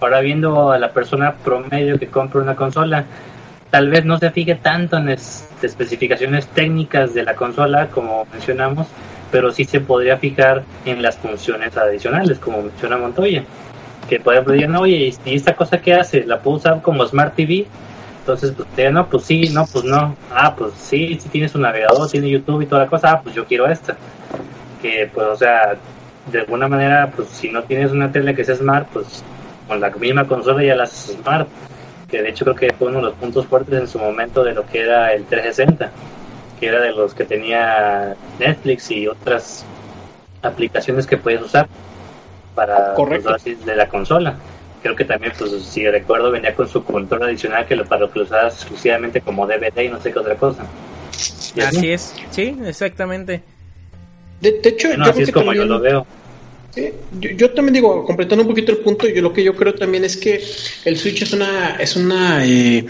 Ahora viendo a la persona promedio que compra una consola, tal vez no se fije tanto en es, especificaciones técnicas de la consola, como mencionamos, pero sí se podría fijar en las funciones adicionales, como menciona Montoya. Que por ejemplo digan, oye, ¿y esta cosa que hace? ¿La puedo usar como Smart TV? Entonces, pues no, pues sí, no, pues no. Ah, pues sí, sí tienes un navegador, tiene YouTube y toda la cosa, ah, pues yo quiero esta. Que, pues, o sea, de alguna manera, pues si no tienes una tele que sea smart, pues con la misma consola ya la haces smart. Que de hecho creo que fue uno de los puntos fuertes en su momento de lo que era el 360, que era de los que tenía Netflix y otras aplicaciones que puedes usar para pues, de la consola. Creo que también, pues si recuerdo, venía con su control adicional que lo, para lo que lo usabas exclusivamente como DVD y no sé qué otra cosa. Así es, sí, exactamente. De, hecho, yo así es como yo lo veo. Yo, también digo, completando un poquito el punto, yo lo que yo creo también es que el Switch es una, es una eh,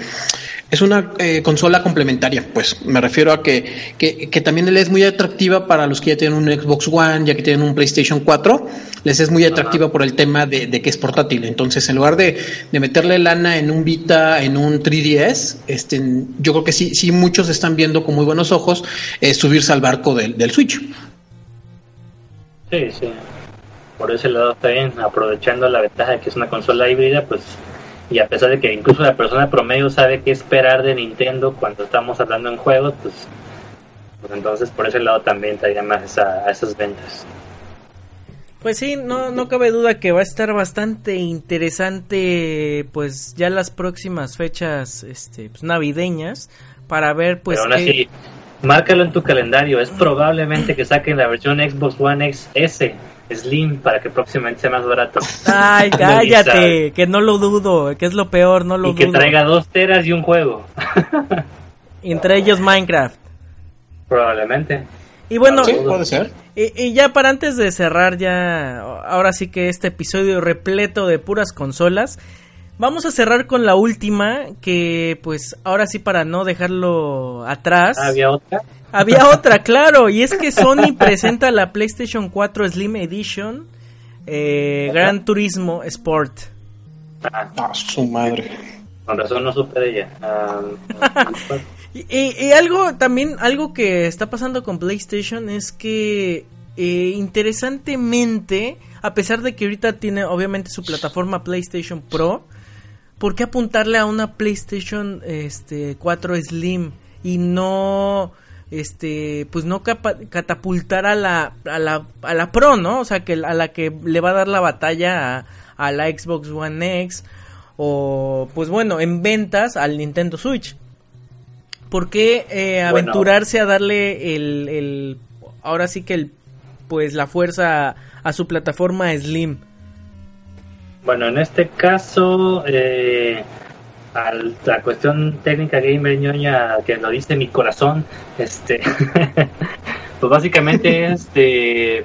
es una eh, consola complementaria, pues me refiero a que, que, también le es muy atractiva para los que ya tienen un Xbox One, ya que tienen un PlayStation 4, les es muy atractiva por el tema de, que es portátil. Entonces, en lugar de, meterle lana en un Vita, en un 3DS, este, yo creo que sí, sí muchos están viendo con muy buenos ojos eh, subirse al barco del, del Switch. Sí, sí. Por ese lado está bien, aprovechando la ventaja de que es una consola híbrida, pues y a pesar de que incluso la persona promedio sabe qué esperar de Nintendo cuando estamos hablando en juegos, pues, pues entonces por ese lado también traería más a esas ventas. Pues sí, no, no cabe duda que va a estar bastante interesante, pues ya las próximas fechas, este, pues, navideñas, para ver, pues. Pero aún así, márcalo en tu calendario. Es probablemente que saquen la versión Xbox One X S Slim para que próximamente sea más barato. Ay, (laughs) cállate, que no lo dudo, que es lo peor, no lo dudo. Y que traiga dos teras y un juego. (laughs) Entre ellos Minecraft. Probablemente. Y bueno, puede ser. Y, ya para antes de cerrar ya, ahora sí que este episodio repleto de puras consolas, vamos a cerrar con la última, que pues ahora sí para no dejarlo atrás. ¿Había otra? Había otra, claro, y es que Sony presenta la PlayStation 4 Slim Edition eh, Gran Turismo Sport. Ah, su madre. Con razón no supe de ella. Ah, (laughs) y, algo también, algo que está pasando con PlayStation es que eh, interesantemente, a pesar de que ahorita tiene obviamente su plataforma PlayStation Pro, ¿por qué apuntarle a una PlayStation este, 4 Slim y no este pues no catapultar a la, a la a la Pro, ¿no? O sea, que a la que le va a dar la batalla a, la Xbox One X o pues bueno, en ventas al Nintendo Switch. ¿Por qué eh, aventurarse a darle el, el ahora sí que el pues la fuerza a, su plataforma Slim? Bueno, en este caso eh, la cuestión técnica gamer ñoña que lo dice mi corazón, este, (laughs) pues básicamente (laughs) es de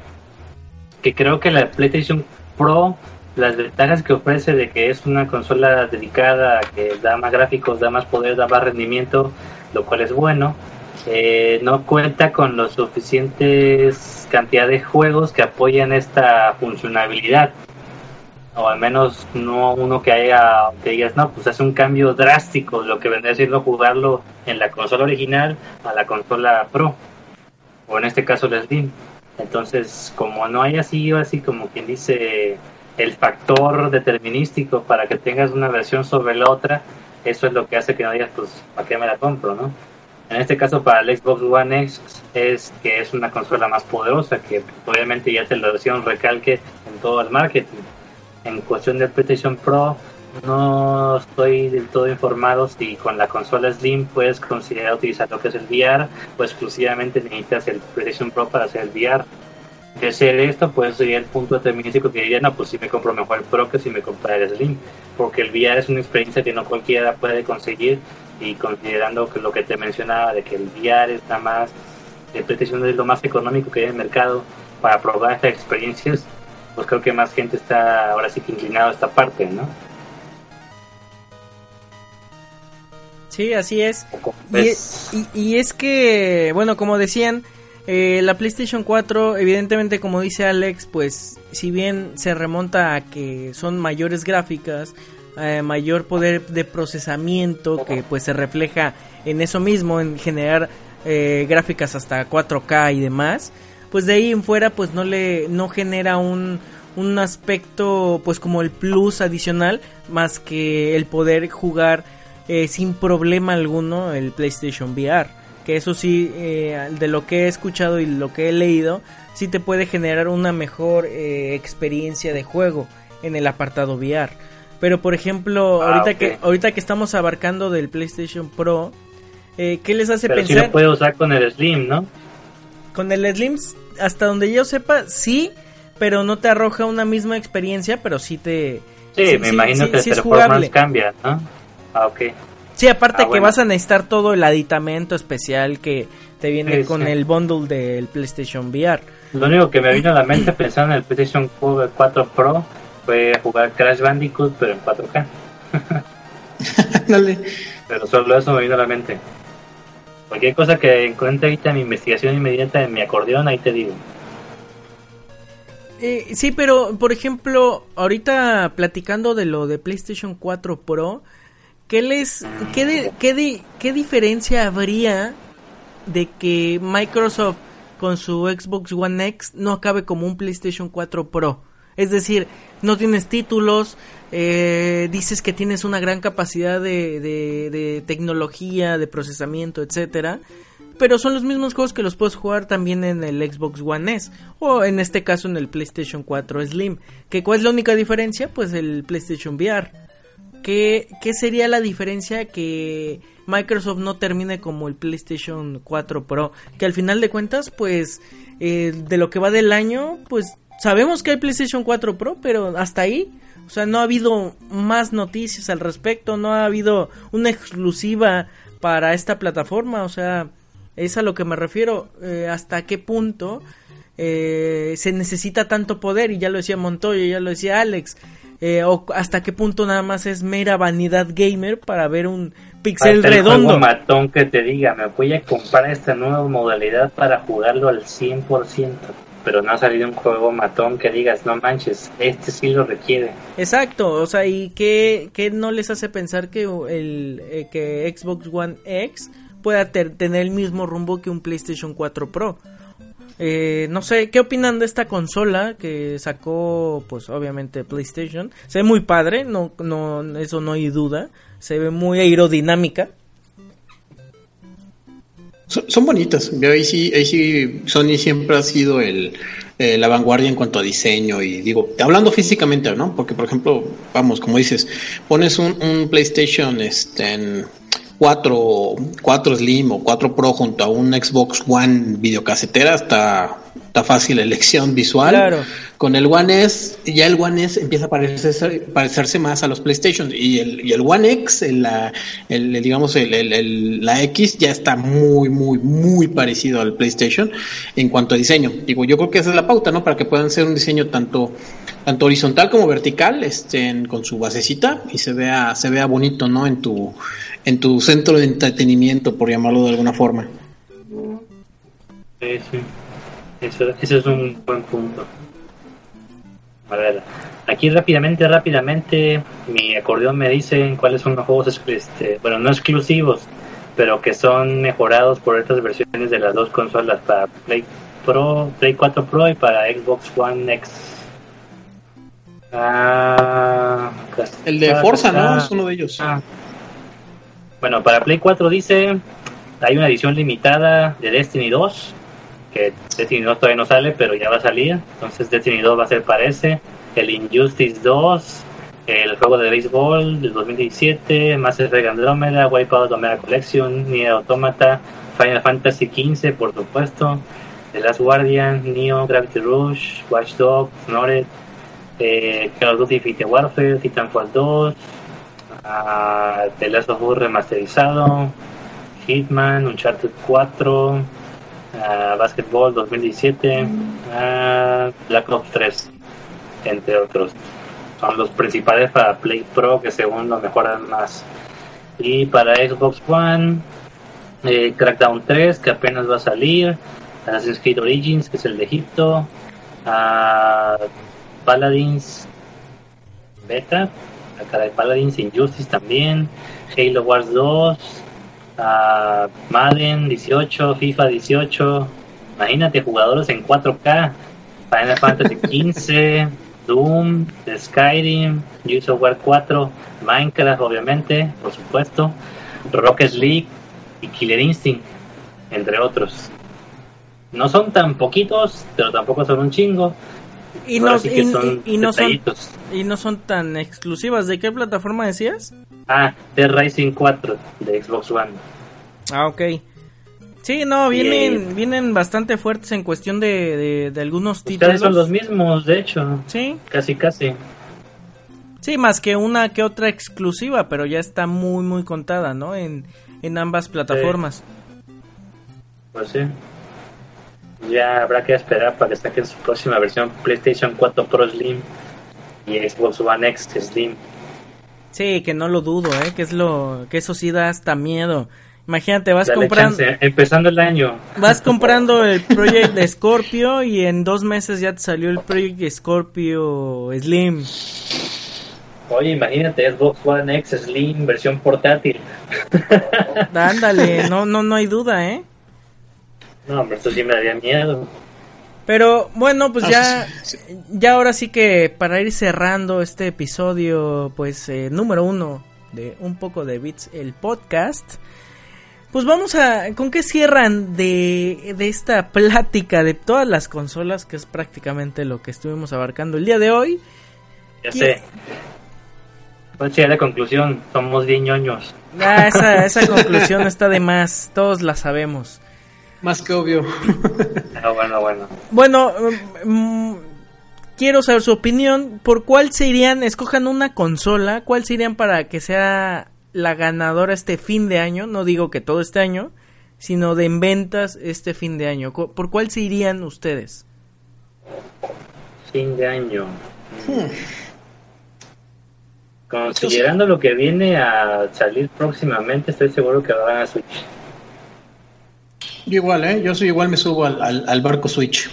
que creo que la PlayStation Pro, las ventajas que ofrece de que es una consola dedicada, que da más gráficos, da más poder, da más rendimiento, lo cual es bueno. Eh, no cuenta con los suficientes cantidad de juegos que apoyan esta funcionalidad o al menos no uno que haya que digas no pues hace un cambio drástico lo que vendría siendo jugarlo en la consola original a la consola pro o en este caso la Steam entonces como no hay así así como quien dice el factor determinístico para que tengas una versión sobre la otra eso es lo que hace que no digas pues para qué me la compro no en este caso para el Xbox One X es que es una consola más poderosa que obviamente ya te lo decía un recalque en todo el marketing en cuestión del PlayStation Pro, no estoy del todo informado si con la consola Slim puedes considerar utilizar lo que es el VR o exclusivamente necesitas el PlayStation Pro para hacer el VR. De ser esto, pues sería el punto determinístico que diría, no, pues si me compro mejor el Pro que si me compro el Slim, porque el VR es una experiencia que no cualquiera puede conseguir y considerando que lo que te mencionaba de que el VR está más, el PlayStation es lo más económico que hay en el mercado para probar estas experiencias, pues creo que más gente está ahora sí que inclinado a esta parte, ¿no? Sí, así es. Y, es que, bueno, como decían, eh, la PlayStation 4, evidentemente, como dice Alex, pues si bien se remonta a que son mayores gráficas, eh, mayor poder de procesamiento, que pues se refleja en eso mismo, en generar eh, gráficas hasta 4K y demás, pues de ahí en fuera pues no le no genera un, un aspecto pues como el plus adicional más que el poder jugar eh, sin problema alguno el PlayStation VR. Que eso sí, eh, de lo que he escuchado y lo que he leído, sí te puede generar una mejor eh, experiencia de juego en el apartado VR. Pero por ejemplo, Ah, ahorita que ahorita que estamos abarcando del PlayStation Pro, eh, ¿qué les hace Pero pensar? lo puede usar con el Slim, ¿no? Con el Slim, hasta donde yo sepa, sí, pero no te arroja una misma experiencia, pero sí te... Sí, me imagino sí- que sí el es performance jugable. cambia, ¿no? Ah, ok. Sí, aparte Ah, que bueno. vas a necesitar todo el aditamento especial que te viene Sí, con sí. el bundle del PlayStation VR. Lo único que me vino a la mente pensando en el PlayStation 4 Pro fue jugar Crash Bandicoot, pero en 4K. (laughs) Dale. Pero solo eso me vino a la mente. Cualquier cosa que encuentre ahorita en mi investigación inmediata en mi acordeón, ahí te digo. Eh, sí, pero por ejemplo, ahorita platicando de lo de PlayStation 4 Pro, ¿qué les qué de- qué di- qué diferencia habría de que Microsoft con su Xbox One X no acabe como un PlayStation 4 Pro? Es decir, no tienes títulos, eh, dices que tienes una gran capacidad de, de, de tecnología, de procesamiento, etcétera, pero son los mismos juegos que los puedes jugar también en el Xbox One S o en este caso en el PlayStation 4 Slim. ¿Que ¿Cuál es la única diferencia? Pues el PlayStation VR. ¿Qué, ¿Qué sería la diferencia que Microsoft no termine como el PlayStation 4 Pro? Que al final de cuentas, pues, eh, de lo que va del año, pues sabemos que hay PlayStation 4 Pro, pero hasta ahí. O sea, no ha habido más noticias al respecto, no ha habido una exclusiva para esta plataforma. O sea, es a lo que me refiero. eh, hasta qué punto eh, se necesita tanto poder, y ya lo decía Montoya, ya lo decía Alex. eh, o hasta qué punto nada más es mera vanidad gamer para ver un pixel Hasta redondo. juego matón que te diga, me voy a comprar esta nueva modalidad para jugarlo al 100%. Pero no ha salido un juego matón que digas, no manches, este sí lo requiere. Exacto, o sea, ¿y qué, qué no les hace pensar que el eh, que Xbox One X pueda tener el mismo rumbo que un PlayStation 4 Pro? Eh, no sé, ¿qué opinan de esta consola que sacó, pues obviamente PlayStation? Se ve muy padre, no, no, eso no hay duda. Se ve muy aerodinámica. Son, son bonitas. Ahí sí, ahí sí, Sony siempre ha sido el, eh, la vanguardia en cuanto a diseño y digo, hablando físicamente, ¿no? Porque por ejemplo, vamos, como dices, pones un, PlayStation este, en 4, 4 Slim o 4 Pro junto a un Xbox One videocasetera, está, está fácil la elección visual. Claro. Con el One S, ya el One S empieza a parecerse, parecerse más a los PlayStation y el, y el One X, el, la, el, digamos, el, el- el- la X ya está muy, muy, muy parecido al PlayStation en cuanto a diseño. Digo, yo creo que esa es la pauta, ¿no? Para que puedan ser un diseño tanto, tanto horizontal como vertical, este, en- con su basecita y se vea, se vea bonito, ¿no? En tu, en tu centro de entretenimiento, por llamarlo de alguna forma. Sí, sí. Eso, eso es un buen punto. A ver, aquí rápidamente, rápidamente, mi acordeón me dice cuáles son los juegos, este, bueno, no exclusivos, pero que son mejorados por estas versiones de las dos consolas para Play Pro, Play 4 Pro y para Xbox One X. Ah, El de Forza, ¿no? Es uno de ellos. Ah. Bueno, para Play 4 dice, hay una edición limitada de Destiny 2, que Destiny 2 todavía no sale, pero ya va a salir, entonces Destiny 2 va a ser para ese, el Injustice 2, el juego de béisbol del 2017, Mass Effect Andromeda, Wipeout Omega Collection, Nier Automata, Final Fantasy XV, por supuesto, The Last Guardian, Neo, Gravity Rush, Watch Dogs, Snored, eh, Call of Duty Infinite Warfare, Titanfall 2, ah, The Last of Us remasterizado, Hitman, Uncharted 4, ah, Basketball 2017, ah, Black Ops 3, entre otros. Son los principales para Play Pro que según lo mejoran más. Y para Xbox One, eh, Crackdown 3 que apenas va a salir, Assassin's Creed Origins que es el de Egipto, ah, Paladins Beta, acá de Paladins Injustice también, Halo Wars 2, ah, Madden 18, FIFA 18, imagínate jugadores en 4K, Final Fantasy (laughs) 15, Doom, Skyrim, Gears of War 4, Minecraft, obviamente, por supuesto, Rocket League y Killer Instinct, entre otros. No son tan poquitos, pero tampoco son un chingo. Y no, y, no son, y no son tan exclusivas. ¿De qué plataforma decías? Ah, de Rising 4 de Xbox One. Ah, ok. Sí, no, vienen, vienen bastante fuertes en cuestión de, de, algunos títulos. son los mismos, de hecho. Sí. Casi, casi. Sí, más que una que otra exclusiva, pero ya está muy, muy contada, ¿no? En, en ambas plataformas. Pues sí. Ya habrá que esperar para que saquen su próxima versión PlayStation 4 Pro Slim y Xbox One X Slim. Sí, que no lo dudo, ¿eh? Que es lo que eso sí da hasta miedo. Imagínate, vas comprando. empezando el año. Vas comprando el Project Scorpio y en dos meses ya te salió el Project Scorpio Slim. Oye, imagínate, Xbox One X Slim, versión portátil. Ándale, (laughs) no, no, no hay duda, ¿eh? No, hombre, esto sí me daría miedo. Pero bueno, pues ya, ya ahora sí que para ir cerrando este episodio, pues eh, número uno de un poco de bits, el podcast. Pues vamos a. ¿Con qué cierran de, de esta plática de todas las consolas? Que es prácticamente lo que estuvimos abarcando el día de hoy. Ya sé. Pues la conclusión, somos bien ñoños. Ah, esa, (laughs) esa conclusión está de más, todos la sabemos. Más que obvio. (laughs) Ah, bueno, bueno. Bueno, mm, quiero saber su opinión. ¿Por cuál se irían? Escojan una consola. ¿Cuál se irían para que sea la ganadora este fin de año, no digo que todo este año, sino de en ventas este fin de año. ¿Por cuál se irían ustedes? Fin de año. Hmm. Considerando lo que viene a salir próximamente, estoy seguro que van a Switch. Yo igual, ¿eh? Yo soy igual, me subo al, al barco Switch.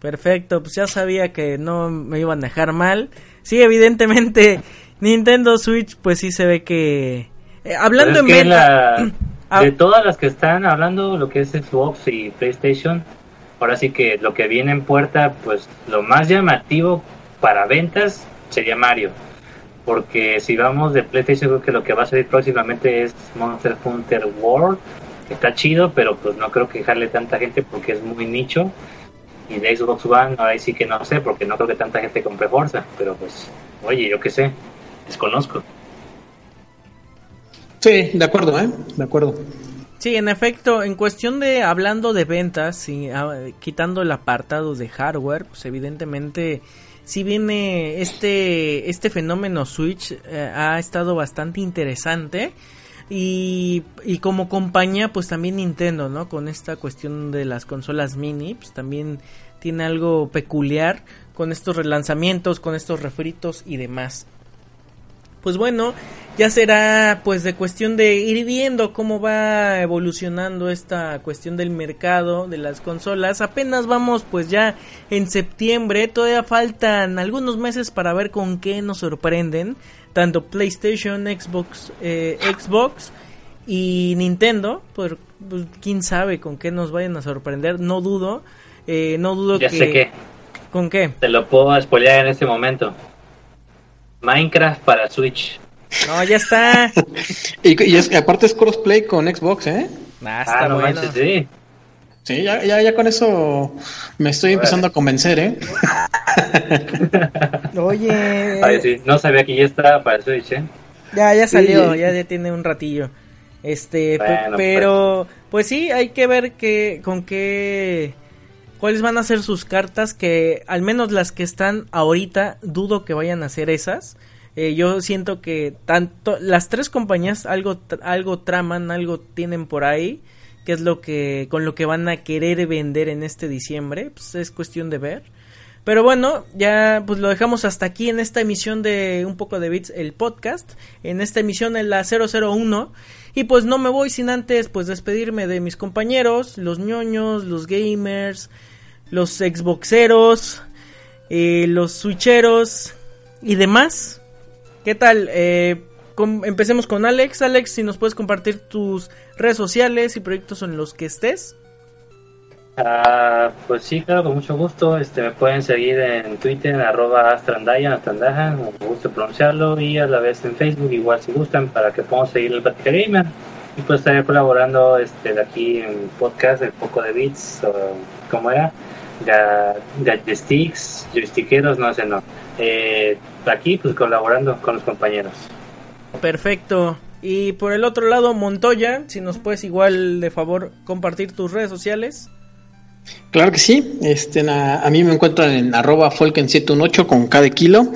Perfecto, pues ya sabía que no me iban a dejar mal. Sí, evidentemente (laughs) Nintendo Switch, pues sí se ve que. Eh, hablando en ah. (clears throat) De todas las que están hablando, lo que es Xbox y PlayStation, ahora sí que lo que viene en puerta, pues lo más llamativo para ventas sería Mario. Porque si vamos de PlayStation, creo que lo que va a salir próximamente es Monster Hunter World, está chido, pero pues no creo que jale tanta gente porque es muy nicho. Y de Xbox One, ahora sí que no sé, porque no creo que tanta gente compre Forza, pero pues, oye, yo qué sé desconozco. Sí, de acuerdo, ¿eh? De acuerdo. Sí, en efecto, en cuestión de hablando de ventas y ah, quitando el apartado de hardware, pues evidentemente si viene este este fenómeno Switch eh, ha estado bastante interesante y, y como compañía pues también Nintendo, ¿no? Con esta cuestión de las consolas mini, pues también tiene algo peculiar con estos relanzamientos, con estos refritos y demás pues bueno, ya será pues de cuestión de ir viendo cómo va evolucionando esta cuestión del mercado de las consolas. Apenas vamos pues ya en septiembre, todavía faltan algunos meses para ver con qué nos sorprenden tanto PlayStation, Xbox, eh, Xbox y Nintendo. Pues, pues, quién sabe con qué nos vayan a sorprender, no dudo, eh, no dudo ya que... Sé qué. ¿Con qué? Te lo puedo spoilear en este momento. Minecraft para Switch. No, ya está. (laughs) y, es, aparte es crossplay con Xbox, ¿eh? Ah, está ah, no bueno. sí. Sí, ya, ya, ya con eso me estoy empezando a convencer, ¿eh? (laughs) Oye. Ay, sí. No sabía que ya estaba para Switch, ¿eh? Ya, ya salió, ya, ya tiene un ratillo. Este, pero, pues. pues sí, hay que ver que, con qué cuáles van a ser sus cartas que al menos las que están ahorita dudo que vayan a ser esas eh, yo siento que tanto las tres compañías algo algo traman algo tienen por ahí que es lo que con lo que van a querer vender en este diciembre pues es cuestión de ver pero bueno, ya pues lo dejamos hasta aquí en esta emisión de Un poco de Bits, el podcast. En esta emisión en la 001. Y pues no me voy sin antes pues despedirme de mis compañeros, los ñoños, los gamers, los Xboxeros, eh, los Switcheros y demás. ¿Qué tal? Eh, empecemos con Alex. Alex, si nos puedes compartir tus redes sociales y proyectos en los que estés. Ah, pues sí, claro, con mucho gusto. Este, me pueden seguir en Twitter, en arroba astrandayan, astrandaja, me gusta pronunciarlo, y a la vez en Facebook, igual si gustan, para que podamos seguir el Gamer. Y pues estaré colaborando este, de aquí en podcast, el poco de bits, o, ¿cómo era? De sticks, joystickeros, no sé, no. Eh, aquí pues colaborando con los compañeros. Perfecto. Y por el otro lado, Montoya, si nos puedes igual de favor compartir tus redes sociales. Claro que sí, este, a, mí me encuentran en arroba folken718 con cada kilo.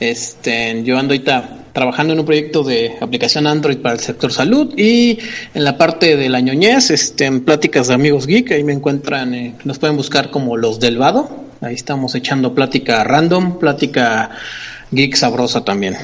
Este, yo ando ahorita trabajando en un proyecto de aplicación Android para el sector salud y en la parte de la ñoñez, este, en pláticas de amigos geek, ahí me encuentran, eh, nos pueden buscar como los del Vado, ahí estamos echando plática random, plática geek sabrosa también.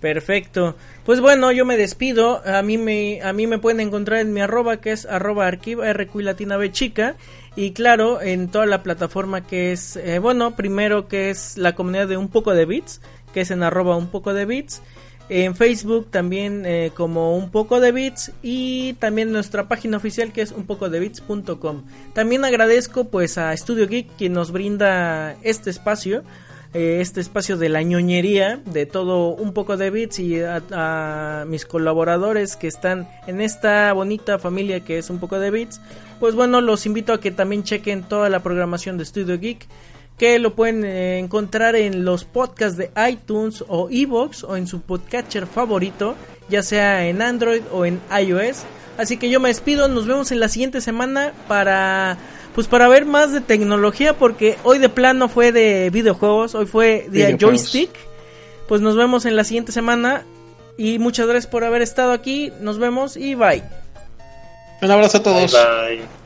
Perfecto. Pues bueno, yo me despido. A mí me, a mí me pueden encontrar en mi arroba que es arroba arquiva RQ latina B chica. Y claro, en toda la plataforma que es, eh, bueno, primero que es la comunidad de un poco de bits, que es en arroba un poco de bits. En Facebook también eh, como un poco de bits y también nuestra página oficial que es un poco de bits.com. También agradezco pues a Studio Geek quien nos brinda este espacio eh, este espacio de la ñoñería, de todo un poco de bits y a, mis colaboradores que están en esta bonita familia que es un poco de bits, pues bueno, los invito a que también chequen toda la programación de Studio Geek que lo pueden eh, encontrar en los podcasts de iTunes o Evox o en su podcatcher favorito, ya sea en Android o en iOS. Así que yo me despido, nos vemos en la siguiente semana para pues para ver más de tecnología, porque hoy de plano fue de videojuegos, hoy fue de joystick. Pues nos vemos en la siguiente semana y muchas gracias por haber estado aquí. Nos vemos y bye. Un abrazo a todos. bye. Acabas